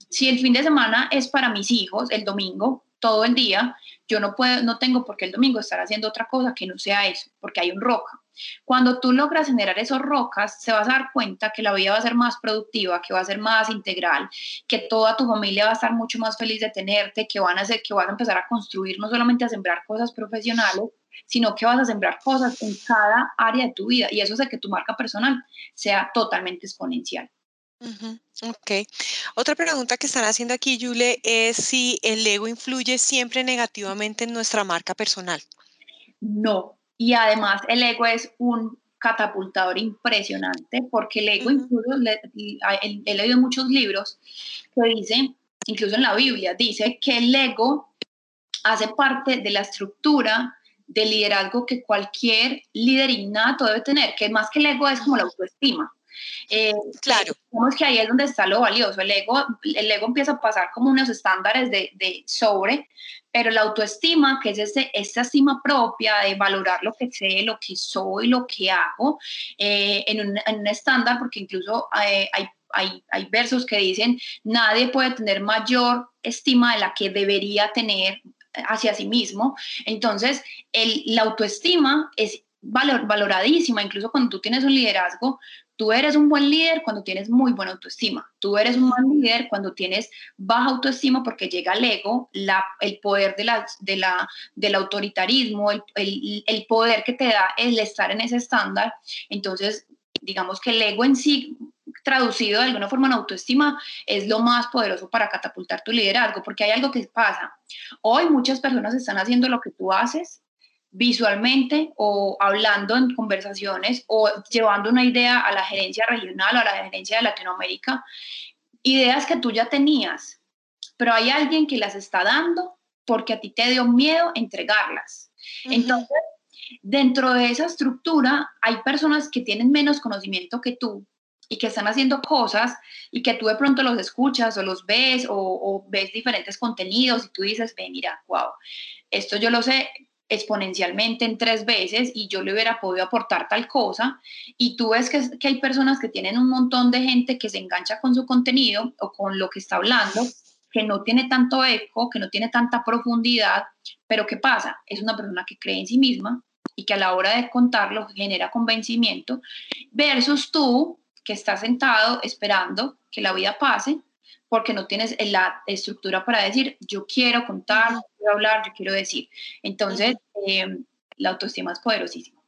C: Si el fin de semana es para mis hijos, el domingo, todo el día, yo no puedo, no tengo por qué el domingo estar haciendo otra cosa que no sea eso, porque hay un roca. Cuando tú logras generar esos rocas, se vas a dar cuenta que la vida va a ser más productiva, que va a ser más integral, que toda tu familia va a estar mucho más feliz de tenerte, que van a hacer, que vas a empezar a construir, no solamente a sembrar cosas profesionales, sino que vas a sembrar cosas en cada área de tu vida y eso hace que tu marca personal sea totalmente exponencial.
B: Ok. Otra pregunta que están haciendo aquí, Yule, es si el ego influye siempre negativamente en nuestra marca personal.
C: No, y además el ego es un catapultador impresionante porque el ego, incluso, he leído muchos libros que dicen, incluso en la Biblia, dice que el ego hace parte de la estructura de liderazgo que cualquier líder innato debe tener, que más que el ego es como la autoestima.
B: Eh, claro.
C: Vemos que ahí es donde está lo valioso. El ego, el ego empieza a pasar como unos estándares de, de sobre, pero la autoestima, que es ese, esta estima propia de valorar lo que sé, lo que soy, lo que hago, eh, en, un, en, un, estándar, porque incluso eh, hay, hay, hay, versos que dicen, nadie puede tener mayor estima de la que debería tener hacia sí mismo. Entonces, el, la autoestima es valor, valoradísima, incluso cuando tú tienes un liderazgo, Tú eres un buen líder cuando tienes muy buena autoestima. Tú eres un mal líder cuando tienes baja autoestima porque llega el ego, el poder de la, de la, del autoritarismo, el, el poder que te da el estar en ese estándar. Entonces, digamos que el ego en sí traducido de alguna forma en autoestima, es lo más poderoso para catapultar tu liderazgo, porque hay algo que pasa. Hoy muchas personas están haciendo lo que tú haces visualmente o hablando en conversaciones o llevando una idea a la gerencia regional o a la gerencia de Latinoamérica, ideas que tú ya tenías, pero hay alguien que las está dando porque a ti te dio miedo entregarlas. Entonces, dentro de esa estructura hay personas que tienen menos conocimiento que tú y que están haciendo cosas y que tú de pronto los escuchas o los ves o, o ves diferentes contenidos y tú dices, ve, mira, wow, esto yo lo sé exponencialmente en tres veces y yo le hubiera podido aportar tal cosa y tú ves que, hay personas que tienen un montón de gente que se engancha con su contenido o con lo que está hablando, que no tiene tanto eco, que no tiene tanta profundidad, pero ¿qué pasa? Es una persona que cree en sí misma y que a la hora de contarlo genera convencimiento versus tú que estás sentado esperando que la vida pase porque no tienes la estructura para decir, yo quiero contar, quiero hablar, yo quiero decir. Entonces, eh, la autoestima es poderosísima.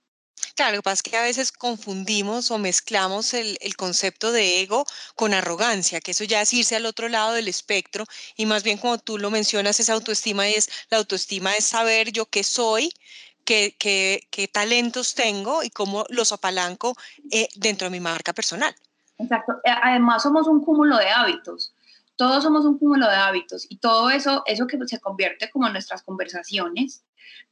B: Claro, lo que pasa es que a veces confundimos o mezclamos el, el, concepto de ego con arrogancia, que eso ya es irse al otro lado del espectro y más bien como tú lo mencionas, es autoestima es la autoestima es saber yo qué soy, qué, qué, qué talentos tengo y cómo los apalanco eh, dentro de mi marca personal.
C: Exacto. Además somos un cúmulo de hábitos todos somos un cúmulo de hábitos y todo eso, eso que se convierte como en nuestras conversaciones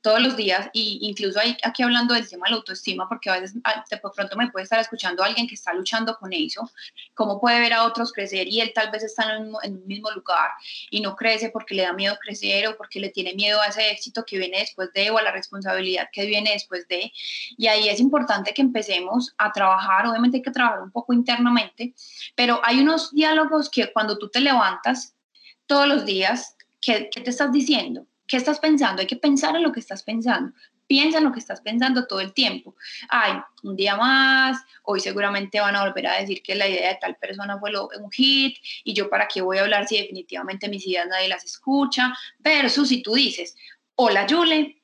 C: todos los días, y incluso hay, aquí hablando del tema de la autoestima, porque a veces ah, de pronto me puede estar escuchando alguien que está luchando con eso, cómo puede ver a otros crecer y él tal vez está en, un mismo lugar y no crece porque le da miedo crecer o porque le tiene miedo a ese éxito que viene después de o a la responsabilidad que viene después de. Y ahí es importante que empecemos a trabajar, obviamente hay que trabajar un poco internamente, pero hay unos diálogos que cuando tú te levantas todos los días, ¿qué, qué te estás diciendo? ¿Qué estás pensando? Hay que pensar en lo que estás pensando. Piensa en lo que estás pensando todo el tiempo. Ay, un día más, hoy seguramente van a volver a decir que la idea de tal persona fue un hit y yo para qué voy a hablar si definitivamente mis ideas nadie las escucha. Versus si tú dices, hola Yule,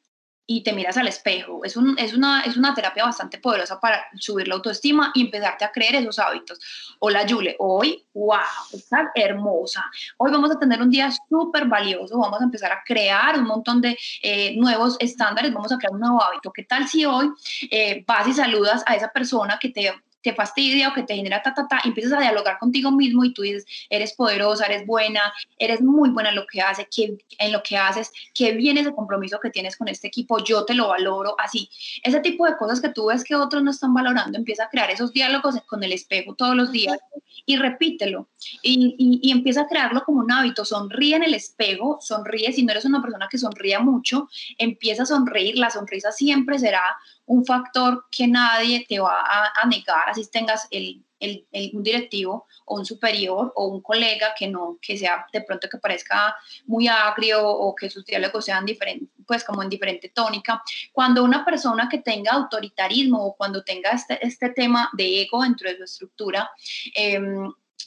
C: y te miras al espejo. Es, un, es, una, es una terapia bastante poderosa para subir la autoestima y empezarte a creer esos hábitos. Hola, Yule, hoy, wow, estás hermosa. Hoy vamos a tener un día súper valioso, vamos a empezar a crear un montón de eh, nuevos estándares, vamos a crear un nuevo hábito. ¿Qué tal si hoy eh, vas y saludas a esa persona que te te fastidia o que te genera ta, ta, ta, empiezas a dialogar contigo mismo y tú dices, eres poderosa, eres buena, eres muy buena en lo que haces, que, en lo que haces, que viene ese compromiso que tienes con este equipo, yo te lo valoro, así. Ese tipo de cosas que tú ves que otros no están valorando, empieza a crear esos diálogos con el espejo todos los días y repítelo y, y, y empieza a crearlo como un hábito, sonríe en el espejo, sonríe, si no eres una persona que sonría mucho, empieza a sonreír, la sonrisa siempre será un factor que nadie te va a, negar, así tengas el, el, un directivo o un superior o un colega que no, que sea de pronto que parezca muy agrio o que sus diálogos sean diferentes, pues como en diferente tónica. Cuando una persona que tenga autoritarismo o cuando tenga este, este tema de ego dentro de su estructura, eh,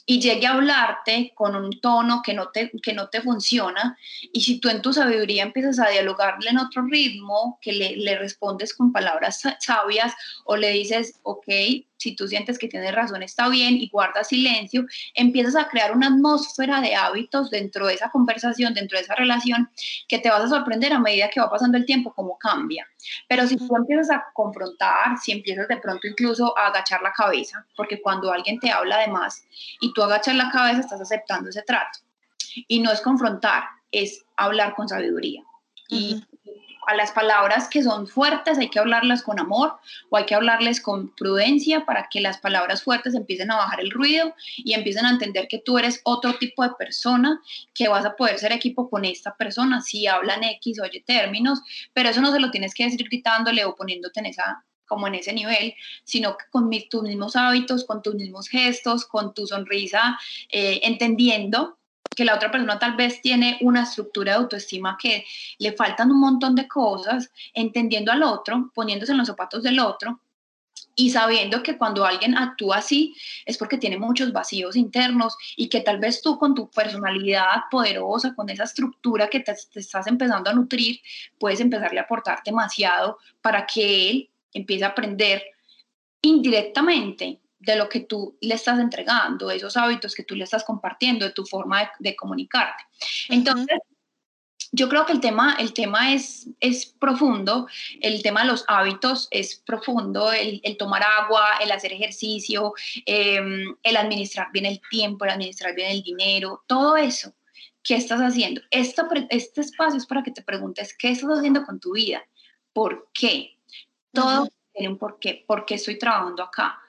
C: y llegue a hablarte con un tono que no, te, que no te funciona, y si tú en tu sabiduría empiezas a dialogarle en otro ritmo, que le, le respondes con palabras sabias o le dices, ok, si tú sientes que tienes razón, está bien y guardas silencio, empiezas a crear una atmósfera de hábitos dentro de esa conversación, dentro de esa relación, que te vas a sorprender a medida que va pasando el tiempo, cómo cambia. Pero si tú empiezas a confrontar, si empiezas de pronto incluso a agachar la cabeza, porque cuando alguien te habla de más y tú agachas la cabeza, estás aceptando ese trato. Y no es confrontar, es hablar con sabiduría. Y a las palabras que son fuertes hay que hablarlas con amor o hay que hablarles con prudencia para que las palabras fuertes empiecen a bajar el ruido y empiecen a entender que tú eres otro tipo de persona, que vas a poder ser equipo con esta persona si hablan X o Y términos, pero eso no se lo tienes que decir gritándole o poniéndote en esa como en ese nivel, sino con mis, tus mismos hábitos, con tus mismos gestos, con tu sonrisa, eh, entendiendo que la otra persona tal vez tiene una estructura de autoestima que le faltan un montón de cosas, entendiendo al otro, poniéndose en los zapatos del otro y sabiendo que cuando alguien actúa así es porque tiene muchos vacíos internos y que tal vez tú con tu personalidad poderosa, con esa estructura que te, estás empezando a nutrir, puedes empezarle a aportar demasiado para que él empiece a aprender indirectamente de lo que tú le estás entregando, esos hábitos que tú le estás compartiendo, de tu forma de, comunicarte. Entonces, yo creo que el tema, el tema es, es profundo, el tema de los hábitos es profundo, el, tomar agua, el hacer ejercicio, em, el administrar bien el tiempo, el administrar bien el dinero, todo eso. ¿Qué estás haciendo? Esto, este espacio es para que te preguntes qué estás haciendo con tu vida, por qué. Todo tiene un por qué. ¿Por qué estoy trabajando acá?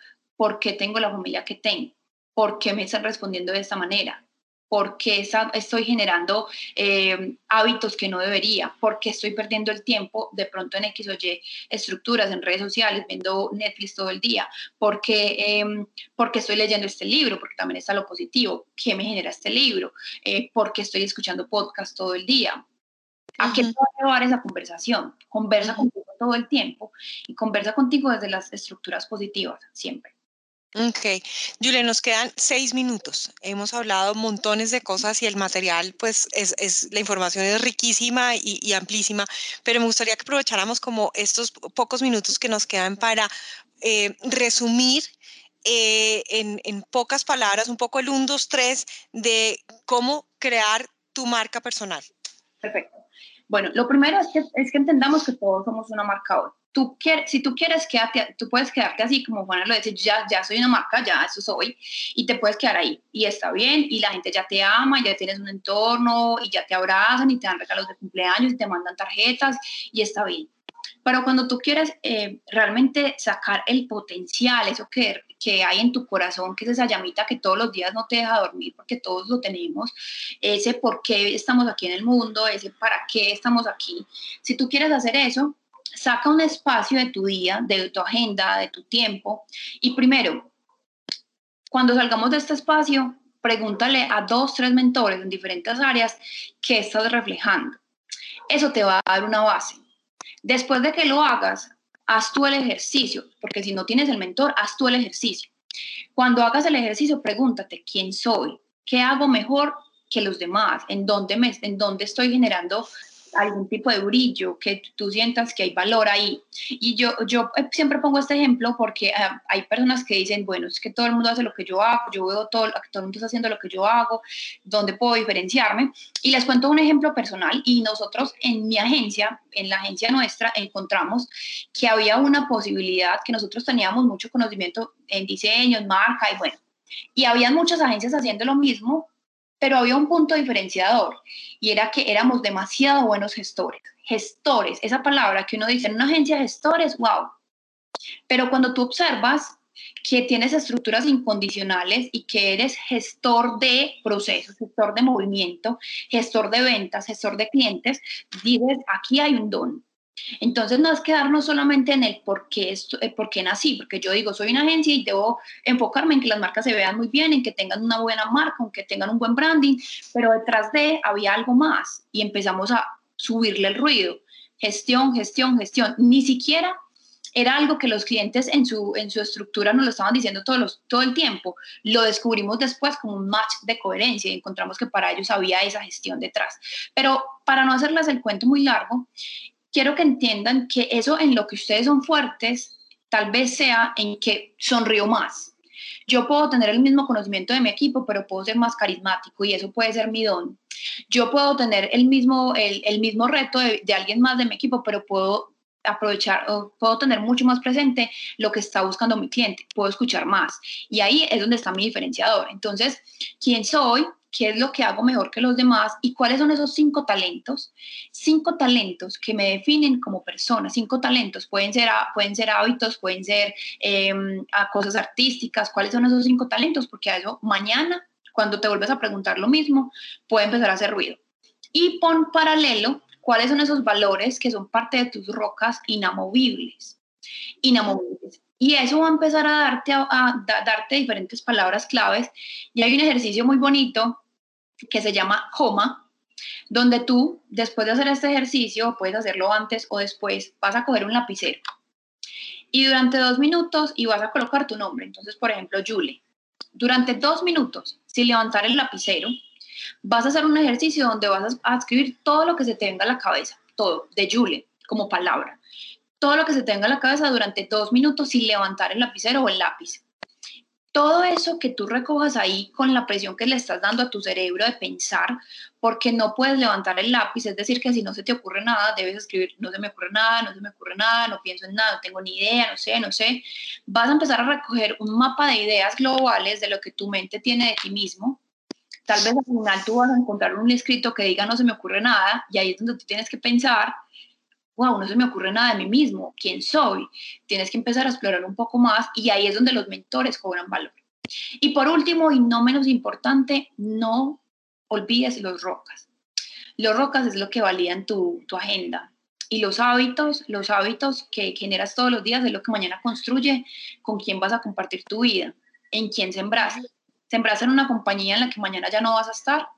C: ¿Por qué tengo la familia que tengo? ¿Por qué me están respondiendo de esta manera? ¿Por qué estoy generando eh, hábitos que no debería? ¿Por qué estoy perdiendo el tiempo de pronto en X o Y estructuras, en redes sociales, viendo Netflix todo el día? ¿Por qué, em, estoy leyendo este libro? Porque también está lo positivo. ¿Qué me genera este libro? Eh, ¿Por qué estoy escuchando podcast todo el día? ¿A qué te va a llevar esa conversación? Conversa contigo todo el tiempo y conversa contigo desde las estructuras positivas, siempre.
B: Ok, Julia, nos quedan seis minutos. Hemos hablado montones de cosas y el material, pues, es, la información es riquísima y, amplísima, pero me gustaría que aprovecháramos como estos pocos minutos que nos quedan para eh, resumir eh, en, en, pocas palabras un poco el 1, 2, 3 de cómo crear tu marca personal.
C: Perfecto. Bueno, lo primero es que, es que entendamos que todos somos una marca hoy si tú quieres quedarte, tú puedes quedarte así como Juana lo dice, ya, ya soy una marca, ya eso soy, y te puedes quedar ahí, y está bien, y la gente ya te ama, ya tienes un entorno, y ya te abrazan, y te dan regalos de cumpleaños, y te mandan tarjetas, y está bien. Pero cuando tú quieres eh, realmente sacar el potencial, eso que, que hay en tu corazón, que es esa llamita que todos los días no te deja dormir, porque todos lo tenemos, ese por qué estamos aquí en el mundo, ese para qué estamos aquí, si tú quieres hacer eso, saca un espacio de tu día, de tu agenda, de tu tiempo. Y primero, cuando salgamos de este espacio, pregúntale a dos, tres mentores en diferentes áreas qué estás reflejando. Eso te va a dar una base. Después de que lo hagas, haz tú el ejercicio, porque si no tienes el mentor, haz tú el ejercicio. Cuando hagas el ejercicio, pregúntate quién soy, qué hago mejor que los demás, en dónde, me, en dónde estoy generando algún tipo de brillo, que tú sientas que hay valor ahí. Y yo, yo eh, siempre pongo este ejemplo porque ah, hay personas que dicen, bueno, es que todo el mundo hace lo que yo hago, yo veo todo, todo el mundo está haciendo lo que yo hago, ¿dónde puedo diferenciarme? Y les cuento un ejemplo personal y nosotros en mi agencia, en la agencia nuestra, encontramos que había una posibilidad, que nosotros teníamos mucho conocimiento en diseño, en marca y bueno, y había muchas agencias haciendo lo mismo, pero había un punto diferenciador y era que éramos demasiado buenos gestores. Gestores, esa palabra que uno dice en una agencia gestores, wow. Pero cuando tú observas que tienes estructuras incondicionales y que eres gestor de procesos, gestor de movimiento, gestor de ventas, gestor de clientes, dices, aquí hay un don. Entonces no es quedarnos solamente en el por qué, el por qué nací, porque yo digo, soy una agencia y debo enfocarme en que las marcas se vean muy bien, en que tengan una buena marca, en que tengan un buen branding, pero detrás de había algo más y empezamos a subirle el ruido. Gestión, gestión, gestión. Ni siquiera era algo que los clientes en su, en su estructura nos lo estaban diciendo todos todo el tiempo. Lo descubrimos después como un match de coherencia y encontramos que para ellos había esa gestión detrás. Pero para no hacerles el cuento muy largo, quiero que entiendan que eso en lo que ustedes son fuertes, tal vez sea en que sonrío más. Yo puedo tener el mismo conocimiento de mi equipo, pero puedo ser más carismático y eso puede ser mi don. Yo puedo tener el mismo, el, mismo reto de, de, alguien más de mi equipo, pero puedo aprovechar o puedo tener mucho más presente lo que está buscando mi cliente, puedo escuchar más. Y ahí es donde está mi diferenciador. Entonces, ¿quién soy? Qué es lo que hago mejor que los demás y cuáles son esos cinco talentos. Cinco talentos que me definen como persona. Cinco talentos pueden ser, pueden ser hábitos, pueden ser em, cosas artísticas. ¿Cuáles son esos cinco talentos? Porque a eso mañana, cuando te vuelves a preguntar lo mismo, puede empezar a hacer ruido. Y pon paralelo cuáles son esos valores que son parte de tus rocas inamovibles. Inamovibles. Y eso va a empezar a darte, a, darte diferentes palabras claves. Y hay un ejercicio muy bonito que se llama coma, donde tú, después de hacer este ejercicio, puedes hacerlo antes o después, vas a coger un lapicero y durante dos minutos y vas a colocar tu nombre. Entonces, por ejemplo, Julie. Durante dos minutos, sin levantar el lapicero, vas a hacer un ejercicio donde vas a escribir todo lo que se te venga a la cabeza, todo, de Julie, como palabra. Todo lo que se te venga a la cabeza durante dos minutos sin levantar el lapicero o el lápiz todo eso que tú recojas ahí con la presión que le estás dando a tu cerebro de pensar, porque no puedes levantar el lápiz, es decir, que si no se te ocurre nada, debes escribir, no se me ocurre nada, no se me ocurre nada, no pienso en nada, no tengo ni idea, no sé, no sé. Vas a empezar a recoger un mapa de ideas globales de lo que tu mente tiene de ti mismo. Tal vez al final tú vas a encontrar un escrito que diga no se me ocurre nada y ahí es donde tú tienes que pensar wow, no se me ocurre nada de mí mismo, quién soy. Tienes que empezar a explorar un poco más y ahí es donde los mentores cobran valor. Y por último, y no menos importante, no olvides los rocas. Los rocas es lo que validan tu, tu agenda. Y los hábitos, los hábitos que generas todos los días es lo que mañana construye con quién vas a compartir tu vida, en quién sembraste. Sembraste en una compañía en la que mañana ya no vas a estar,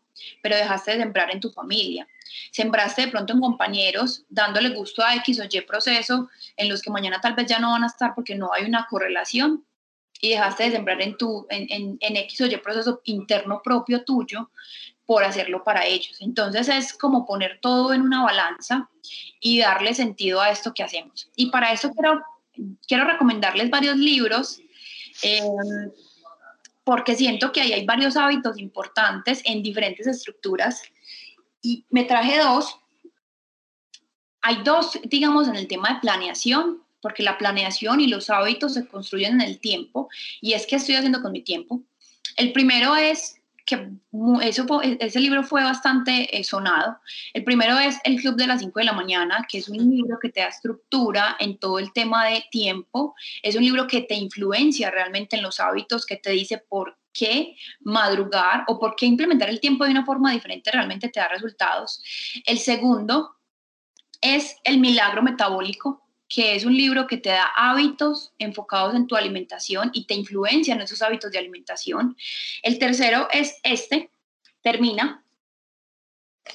C: pero dejaste de sembrar en tu familia. Sembraste de pronto en compañeros dándole gusto a X o Y proceso en los que mañana tal vez ya no van a estar porque no hay una correlación y dejaste de sembrar en, tu, en, en, X o Y proceso interno propio tuyo por hacerlo para ellos. Entonces es como poner todo en una balanza y darle sentido a esto que hacemos. Y para eso quiero, quiero recomendarles varios libros. Em, porque siento que ahí hay varios hábitos importantes en diferentes estructuras y me traje dos. Hay dos, digamos, en el tema de planeación, porque la planeación y los hábitos se construyen en el tiempo, y es que estoy haciendo con mi tiempo. El primero es que eso, ese libro fue bastante eh, sonado. El primero es El Club de las 5 de la mañana, que es un libro que te da estructura en todo el tema de tiempo. Es un libro que te influencia realmente en los hábitos, que te dice por qué madrugar o por qué implementar el tiempo de una forma diferente realmente te da resultados. El segundo es El milagro metabólico, que es un libro que te da hábitos enfocados en tu alimentación y te influencia en esos hábitos de alimentación. El tercero es este, Termina.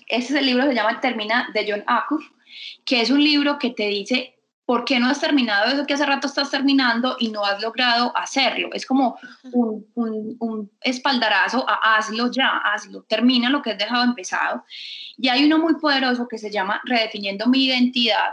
C: Este es el libro se llama Termina de John Acuff, que es un libro que te dice ¿por qué no has terminado eso que hace rato estás terminando y no has logrado hacerlo? Es como un, espaldarazo a hazlo ya, hazlo, termina lo que has dejado empezado. Y hay uno muy poderoso que se llama Redefiniendo mi identidad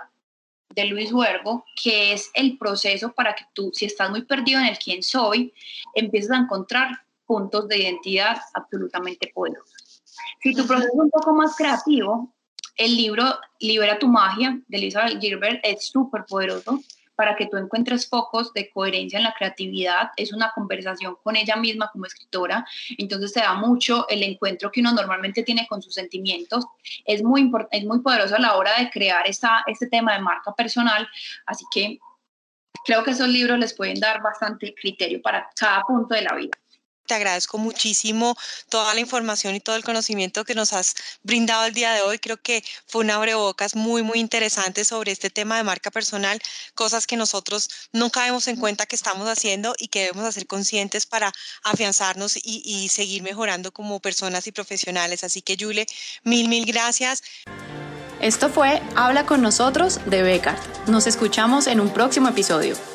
C: de Luis Huergo, que es el proceso para que tú, si estás muy perdido en el quién soy, empieces a encontrar puntos de identidad absolutamente poderosos. Si tu proceso es un poco más creativo, el libro Libera tu magia de Elizabeth Gilbert es súper poderoso para que tú encuentres focos de coherencia en la creatividad. Es una conversación con ella misma como escritora, entonces te da mucho el encuentro que uno normalmente tiene con sus sentimientos. Es muy, es muy poderoso a la hora de crear esta, este tema de marca personal, así que creo que esos libros les pueden dar bastante criterio para cada punto de la vida.
B: Te agradezco muchísimo toda la información y todo el conocimiento que nos has brindado el día de hoy. Creo que fue una abrebocas muy, muy interesante sobre este tema de marca personal, cosas que nosotros nunca vemos en cuenta que estamos haciendo y que debemos hacer conscientes para afianzarnos y, y seguir mejorando como personas y profesionales. Así que, Yule, mil, mil gracias.
A: Esto fue Habla con nosotros de Becar. Nos escuchamos en un próximo episodio.